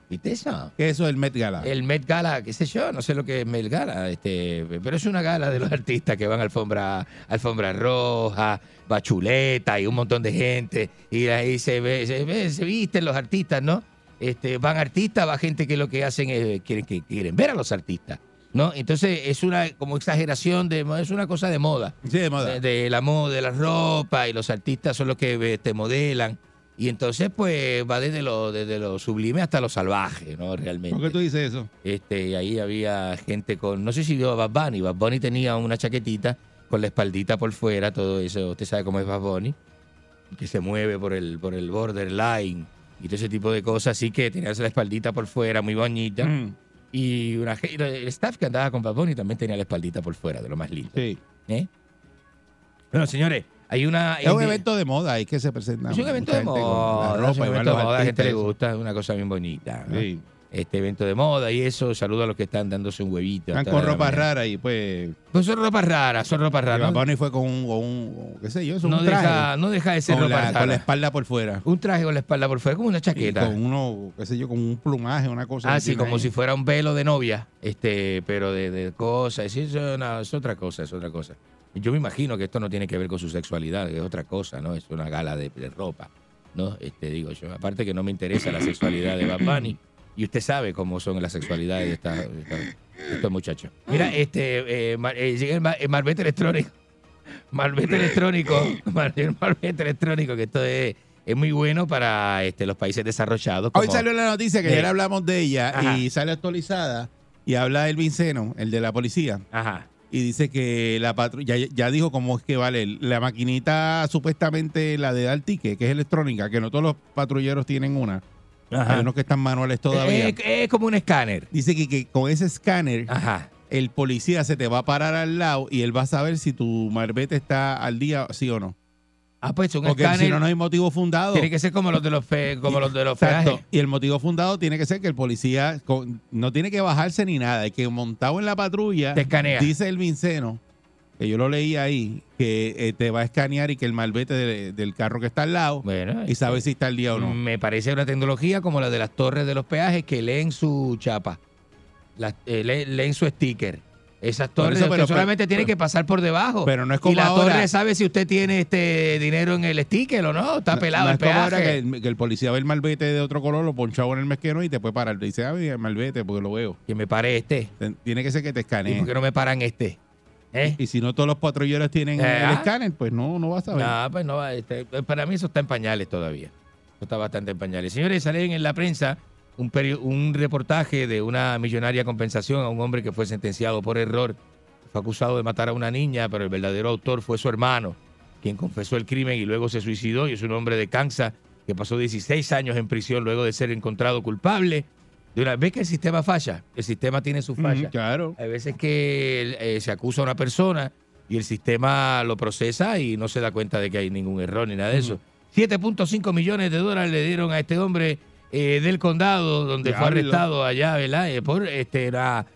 ¿Viste eso? ¿Qué es eso del Met Gala? El Met Gala, qué sé yo, no sé lo que es Met Gala, este, pero es una gala de los artistas que van a alfombra, alfombra roja, bachuleta y un montón de gente. Y ahí se ve, se ve, se visten los artistas, ¿no? Este, van artistas, va gente que lo que hacen es quieren, que quieren ver a los artistas. ¿No? Entonces es una como exageración de es una cosa de moda. Sí, de moda. De, de la moda, de la ropa, y los artistas son los que te modelan. Y entonces, pues, va desde lo, desde lo sublime hasta lo salvaje, ¿no? Realmente. ¿Por qué tú dices eso? Este, ahí había gente con, no sé si vio a Bad Bunny, Bad Bunny tenía una chaquetita con la espaldita por fuera, todo eso, usted sabe cómo es Bad Bunny, que se mueve por el, por el borderline y todo ese tipo de cosas, así que tenía la espaldita por fuera, muy bonita. Mm. Y una, el staff que andaba con Bad Bunny también tenía la espaldita por fuera, de lo más lindo. Sí. ¿Eh? Bueno, señores, hay una... Es un evento de moda ahí que se presenta. Es un evento de moda, la es ropa un evento de moda, a la gente le gusta, es una cosa bien bonita. ¿no? Sí. Este evento de moda y eso, saludo a los que están dándose un huevito. Están con ropa rara y pues. Pues son ropas raras, son ropas raras. Bunny fue con un, con un- qué sé yo, es un No traje. deja, no deja de ser con, ropa la, rara. con la espalda por fuera. Un traje con la espalda por fuera, como una Y chaqueta. con uno, qué sé yo, con un plumaje, una cosa. Ah, sí, como ahí. si fuera un velo de novia, este, pero de, de cosas. Eso es, otra cosa, es otra cosa. Yo me imagino que esto no tiene que ver con su sexualidad, es otra cosa, ¿no? Es una gala de, de ropa, ¿no? Este, digo yo. Aparte que no me interesa la sexualidad de Bad Bunny. Y usted sabe cómo son las sexualidades de, esta- de esta- de estos muchachos. Mira, este, eh, mar- eh, llega el, el Marbete electrónico. Marbete electrónico. Mar- el Marbete electrónico, que esto es, es muy bueno para este, los países desarrollados. Hoy salió la noticia que Sí. ayer hablamos de ella Ajá. y sale actualizada y habla el Vinceno, el de la policía. Ajá. Y dice que la patrulla, ya, ya dijo cómo es que vale. La maquinita, supuestamente la de dar ticket, que es electrónica, que no todos los patrulleros tienen una. Ajá. Hay unos que están manuales todavía. Es, es como un escáner. Dice que, que con ese escáner, Ajá. el policía se te va a parar al lado y él va a saber si tu marbete está al día, sí o no. Ah, pues un Porque escáner si no, no hay motivo fundado. tiene que ser como los de los pe- como los de los Exacto. Y el motivo fundado tiene que ser que el policía con- no tiene que bajarse ni nada. Es que montado en la patrulla, Te escanea. dice el Vinceno, que yo lo leí ahí, que eh, te va a escanear y que el malvete de- del carro que está al lado Bueno, y sabe si está al día o no. me parece una tecnología como la de las torres de los peajes que leen su chapa, Las- eh, le- leen su sticker. Esas Por torres eso, usted pero- solamente pero- tiene que pasar por debajo. pero no es y como la ahora- torre sabe si usted tiene este dinero en el sticker o no. Está No- pelado no el es como ahora que el, que el policía ve el malvete de otro color, lo ponchado en el mesqueno y te puede parar. Te dice, ah, mira, el malvete, porque lo veo. Que me pare este. Ten- Tiene que ser que te ¿Y escanee. por qué no me paran este? ¿Eh? Y si no todos los patrulleros tienen Eh, el ah. escáner, pues no, no vas a ver. No, pues no, este, para mí eso está en pañales todavía. Eso está bastante en pañales. Señores, salen en la prensa un, peri- un reportaje de una millonaria compensación a un hombre que fue sentenciado por error. Fue acusado de matar a una niña, pero el verdadero autor fue su hermano, quien confesó el crimen y luego se suicidó. Y es un hombre de Kansas que pasó 16 años en prisión luego de ser encontrado culpable. De una vez que el sistema falla, el sistema tiene sus fallas. Ujú, claro. Hay veces que eh, se acusa a una persona y el sistema lo procesa y no se da cuenta de que hay ningún error ni nada de eso. 7.5 millones de dólares le dieron a este hombre eh, del condado donde fue arrestado allá, ¿verdad? Eh, por este era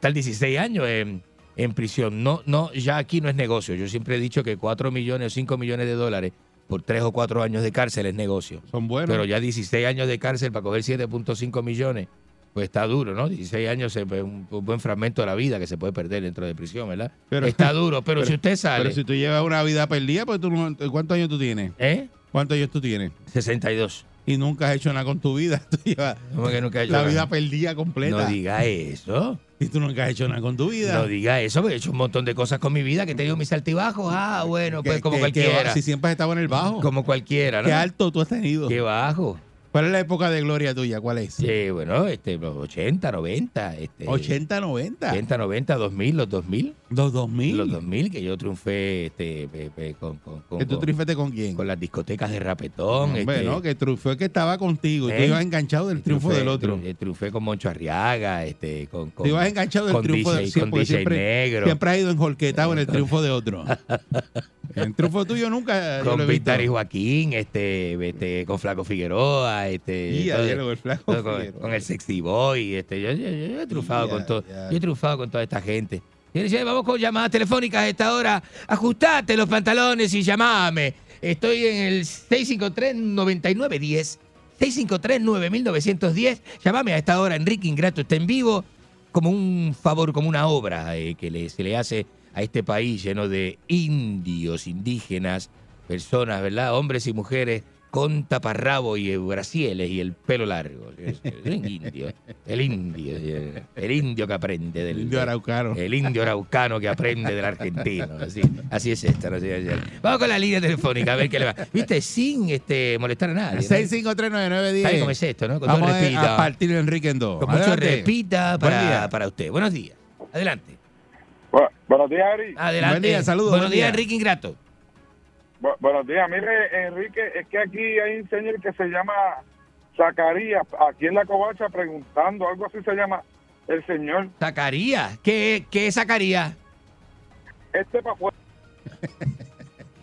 tal 16 años en, en prisión. No, no, ya aquí no es negocio. Yo siempre he dicho que 4 millones o 5 millones de dólares por tres o cuatro años de cárcel es negocio. Son buenos. Pero ya 16 años de cárcel para coger 7.5 millones, pues está duro, ¿no? 16 años es un, buen fragmento de la vida que se puede perder dentro de prisión, ¿verdad? Pero- está duro, pero, si usted sale... Pero si tú llevas una vida perdida, pues tú ¿cuántos años tú tienes? ¿Eh? ¿Cuántos años tú tienes? 62. Y nunca has hecho nada con tu vida. Tú llevas ¿Cómo que nunca he hecho la nada? vida perdida completa. No diga eso. Y tú nunca has hecho nada con tu vida. No diga eso, porque he hecho un montón de cosas con mi vida, que he tenido mis altibajos. Ah, bueno, pues como que- que cualquiera. si siempre has estado en el bajo. Como cualquiera, ¿no? ¿Qué alto tú has tenido? Qué bajo. ¿Cuál es la época de gloria tuya? ¿Cuál es? Sí, bueno, este, los 80, 90. Este, 80, 90. 80, 90, 2000, los 2000. ¿Los 2000? Los 2000, que yo triunfé este, pe- pe- con, con, con, ¿Que tú triunfaste con quién? con las discotecas de rapetón. Hombre, este, no, que triunfó el que estaba contigo. Y tú ¿Eh? ibas enganchado del triunfo triunfé- del otro. tri- triunfé con Moncho Arriaga, este, con, con, Tú ibas enganchado del con triunfo DJ, del con DJ siempre, Negro. siempre has ido enjolquetado en el triunfo de otro. el triunfo tuyo nunca lo con he visto. Víctor y Joaquín, este, este, con Flaco Figueroa, este, Y todo- ayer el Flaco todo con, Figueroa. con el Sexy Boy, este, yo, yo- yo he triunfado Ya, con todo, yo he triunfado con toda esta gente. Decía, vamos con llamadas telefónicas a esta hora, ajustate los pantalones y llamame. Estoy en el 653-9910, 653-9910, llamame a esta hora, Enrique Ingrato está en vivo, como un favor, como una obra eh, que le- se le hace a este país lleno de indios, indígenas, personas, ¿verdad? Hombres y mujeres con taparrabo y brasieles y el pelo largo. El indio, el indio, el indio que aprende del El indio araucano. El indio araucano que aprende del argentino. Así, así es esta, ¿no? Vamos con la línea telefónica a ver qué le va. Viste, sin este molestar a nadie. ¿no? 6539910. ¿Sabe cómo es esto, no? Con todo Vamos a- a partir de Enrique en dos. Con mucho Adelante. repita Buen para, para usted. Buenos días. Adelante. Buenos días, Eri. Adelante. Buen día, saludos, Buenos buen días, día. Enrique Ingrato. Bu- buenos días. Mire, Enrique, es que aquí hay un señor que se llama Zacarías, aquí en la covacha, preguntando, algo así se llama el señor. Zacarías. ¿Qué, qué es Zacarías? Este para afuera.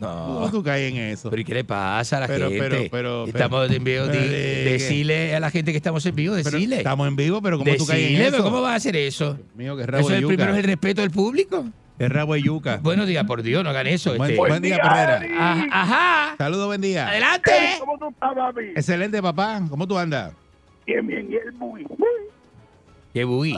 No. ¿Cómo tú caes en eso? ¿Pero y qué le pasa a la Pero, gente? pero, pero, estamos en vivo. di- ¿de decile a la gente que estamos en vivo, Pero decile. Estamos en vivo, pero ¿cómo tú caes en Decile, eso? pero ¿cómo vas a hacer eso? Mío, que rabo Eso de es primero es el respeto del público. Es rabo de yuca. Buenos días, por Dios, no hagan eso. Buen, este. buen día, Perrera. Ajá, ajá. Saludos, buen día. Adelante. ¿Cómo tú estás, papi? Excelente, papá. ¿Cómo tú andas? Bien, bien, y el muy. Qué buí.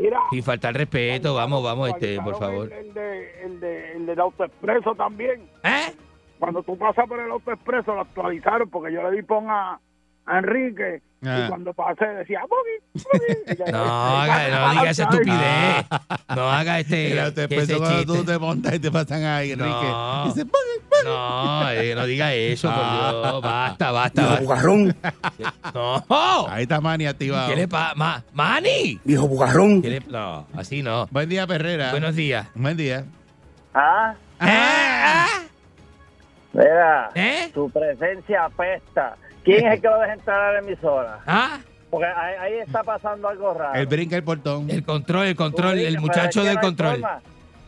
Mira. Sin faltar respeto, vamos, vamos, este, por favor. El, el de, el, de, el del autoexpreso también. ¿Eh? Cuando tú pasas por el autoexpreso lo actualizaron porque yo le di pon a, a Enrique Ah. y cuando pasé decía "Boogie, boogie", y ya- No, haga, no diga esa estupidez. No haga este. Mira, te que pensó ese cuando chiste. tú te montas y te pasan ahí, Enrique. No. Dice, No, eh, no diga eso, por Ah. Dios. Basta, basta. bugarrón. No. Ahí está Manny activado. ¿Qué le pasa? Ma ¡Mani! Viejo bugarrón. ¿Qué le- No, así no. Buen día, Perrera. Buenos días. Buen día. Ah, ¿Eh? mira, ¿Eh? tu presencia apesta. ¿Quién es el que lo deja entrar a la emisora? ¿Ah? Porque ahí, ahí está pasando algo raro. Él brinca el portón. El control, el control, dices, el muchacho del control.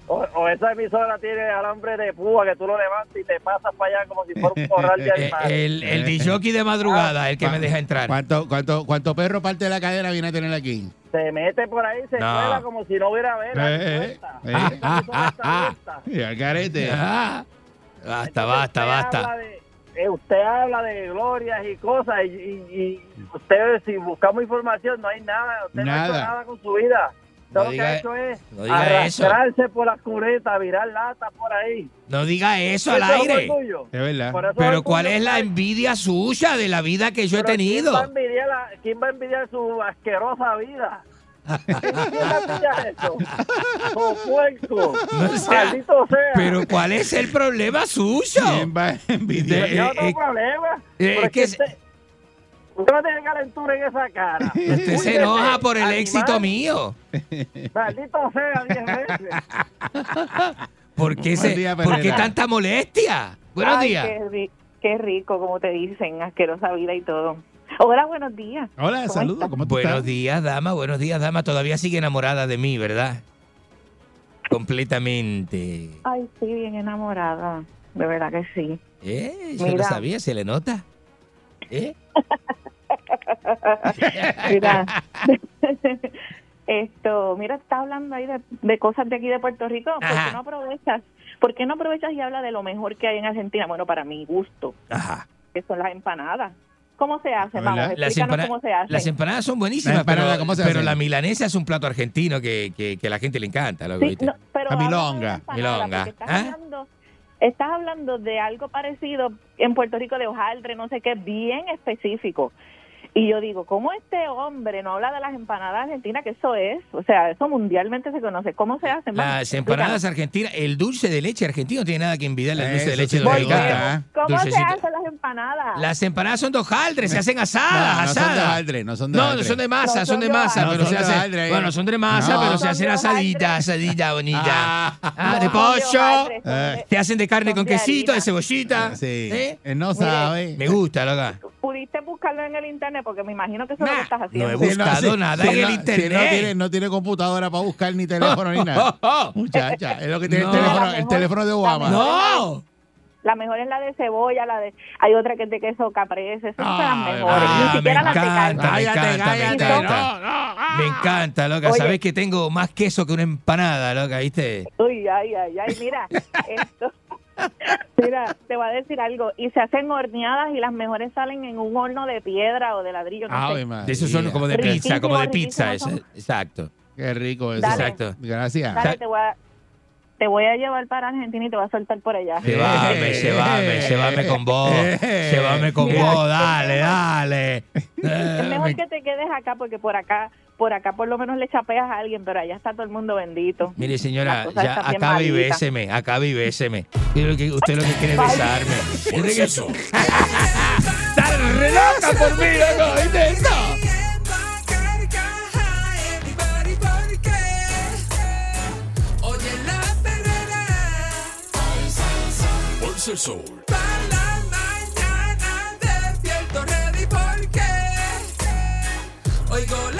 O, o esa emisora tiene alambre de púa que tú lo levantas y te pasas para allá como si fuera un corral de Eh, animales. El, el disjockey de madrugada, el que me deja entrar. ¿Cuánto, cuánto, ¿Cuánto perro parte de la cadena viene a tener aquí? Se mete por ahí, se No. cuela como si no hubiera vela. Eh, eh, eh. Está abierta. Y al carete. Ah, basta, Entonces, basta, basta. De- eh, usted habla de glorias y cosas y, y- y usted si buscamos información no hay nada, usted no ha hecho nada con su vida. Todo No lo diga- que ha hecho es no eso. arrastrarse por las curetas, virar latas por ahí. No diga eso al Eso aire. Es verdad. Por eso Pero ¿cuál es la envidia suya de la vida que yo he tenido? ¿quién va, a envidiar la- ¿Quién va a envidiar su asquerosa vida? ¿Quién va a envidiar eso? ¡Oh, puerco! No sea- ¡Maldito sea! Pero ¿cuál es el problema suyo? ¿Quién va a envidiar? Yo no eh, tengo eh, problema. eh, es que que se- usted, usted no tiene calentura en esa cara. Usted se enoja por el animal. éxito mío. Maldito sea, diez veces. ¿Por qué, se, día, ¿por qué tanta molestia? Buenos Ay, días. Qué, qué rico, como te dicen, asquerosa vida y todo. Hola, buenos días. Hola, ¿Cómo saludos. estás? ¿Cómo tú Buenos estás? días, dama. Buenos días, dama. Todavía sigue enamorada de mí, ¿verdad? Completamente. Ay, sí, bien enamorada. De verdad que sí. ¿Eh? Yo lo sabía, se le nota. ¿Eh? Mira, esto, mira, está hablando ahí de, de cosas de aquí de Puerto Rico. ¿Por Ajá. qué no aprovechas ¿por qué no aprovechas y hablas de lo mejor que hay en Argentina? Bueno, para mi gusto, Ajá. que son las empanadas. ¿Cómo se? ¿Verdad? Vamos, Las, explícanos empana- cómo se hacen. las empanadas son buenísimas, empanadas, pero, ¿cómo se pero hacen? la milanesa es un plato argentino que, que, que a la gente le encanta. loco, Sí, ¿viste? no, pero milonga. empanada, Milonga. porque Estás, ¿Ah? hablando, estás hablando de algo parecido en Puerto Rico de hojaldre, no sé qué, bien específico. Y yo digo, ¿cómo este hombre no habla de las empanadas argentinas? Que eso es, o sea, eso mundialmente se conoce. ¿Cómo se hacen? Las empanadas argentinas, el dulce de leche argentino no tiene nada que envidiarle al dulce de leche. ¿verdad? ¿Cómo se hacen las empanadas? Las empanadas son de hojaldre, se hacen No, asadas, no son de asadas. hojaldre, no son de No, hojaldre. no son de masa, No son de masa, pero No se hacen. Bueno, son de masa, No. pero se hacen asaditas, asaditas, bonitas. Ah. Ah, de No pollo. Eh. Te hacen de carne con quesito, de cebollita. Sí. ¿Eh? Él no sabe. Me gusta, loca. Pudiste buscarlo en el internet porque me imagino que eso es lo Nah, que estás no haciendo. he buscado nada en no, internet. no tiene, no tiene computadora para buscar ni teléfono ni nada. Muchacha, es lo que tiene No. el, teléfono, el teléfono de Obama. la No. La mejor es la de cebolla, la de hay otra que es de queso caprese, esas son las Ay, mejores. Ah, Ni me siquiera las de encanta, carne. me Cállate, encanta, me encanta. Me encanta, loca. Oye. Sabes que tengo más queso que una empanada, loca, ¿viste? Uy, ay, ay, ay, mira, esto, mira, te voy a decir algo, y se hacen horneadas y las mejores salen en un horno de piedra o de ladrillo, no Ave sé. Esos son como de Riquísimo, pizza, como de pizza. Exacto. Qué rico eso. Dale. Exacto. Gracias. Dale, te voy a, te voy a llevar para Argentina y te voy a soltar por allá. Llévame, Eh. llévame, llévame con vos. Eh. Llévame con vos, dale, dale. Es Eh, mejor me- que te quedes acá porque por acá, por acá por lo menos le chapeas a alguien, pero allá está todo el mundo bendito. Mire, señora, ya acabe y béseme, acabe y béseme. Yo lo que- Usted lo que quiere es besarme. Que- eso. ¡Está re loca por mí, loco! ¿Viste Por el sol. para la mañana despierto ready porque oigo la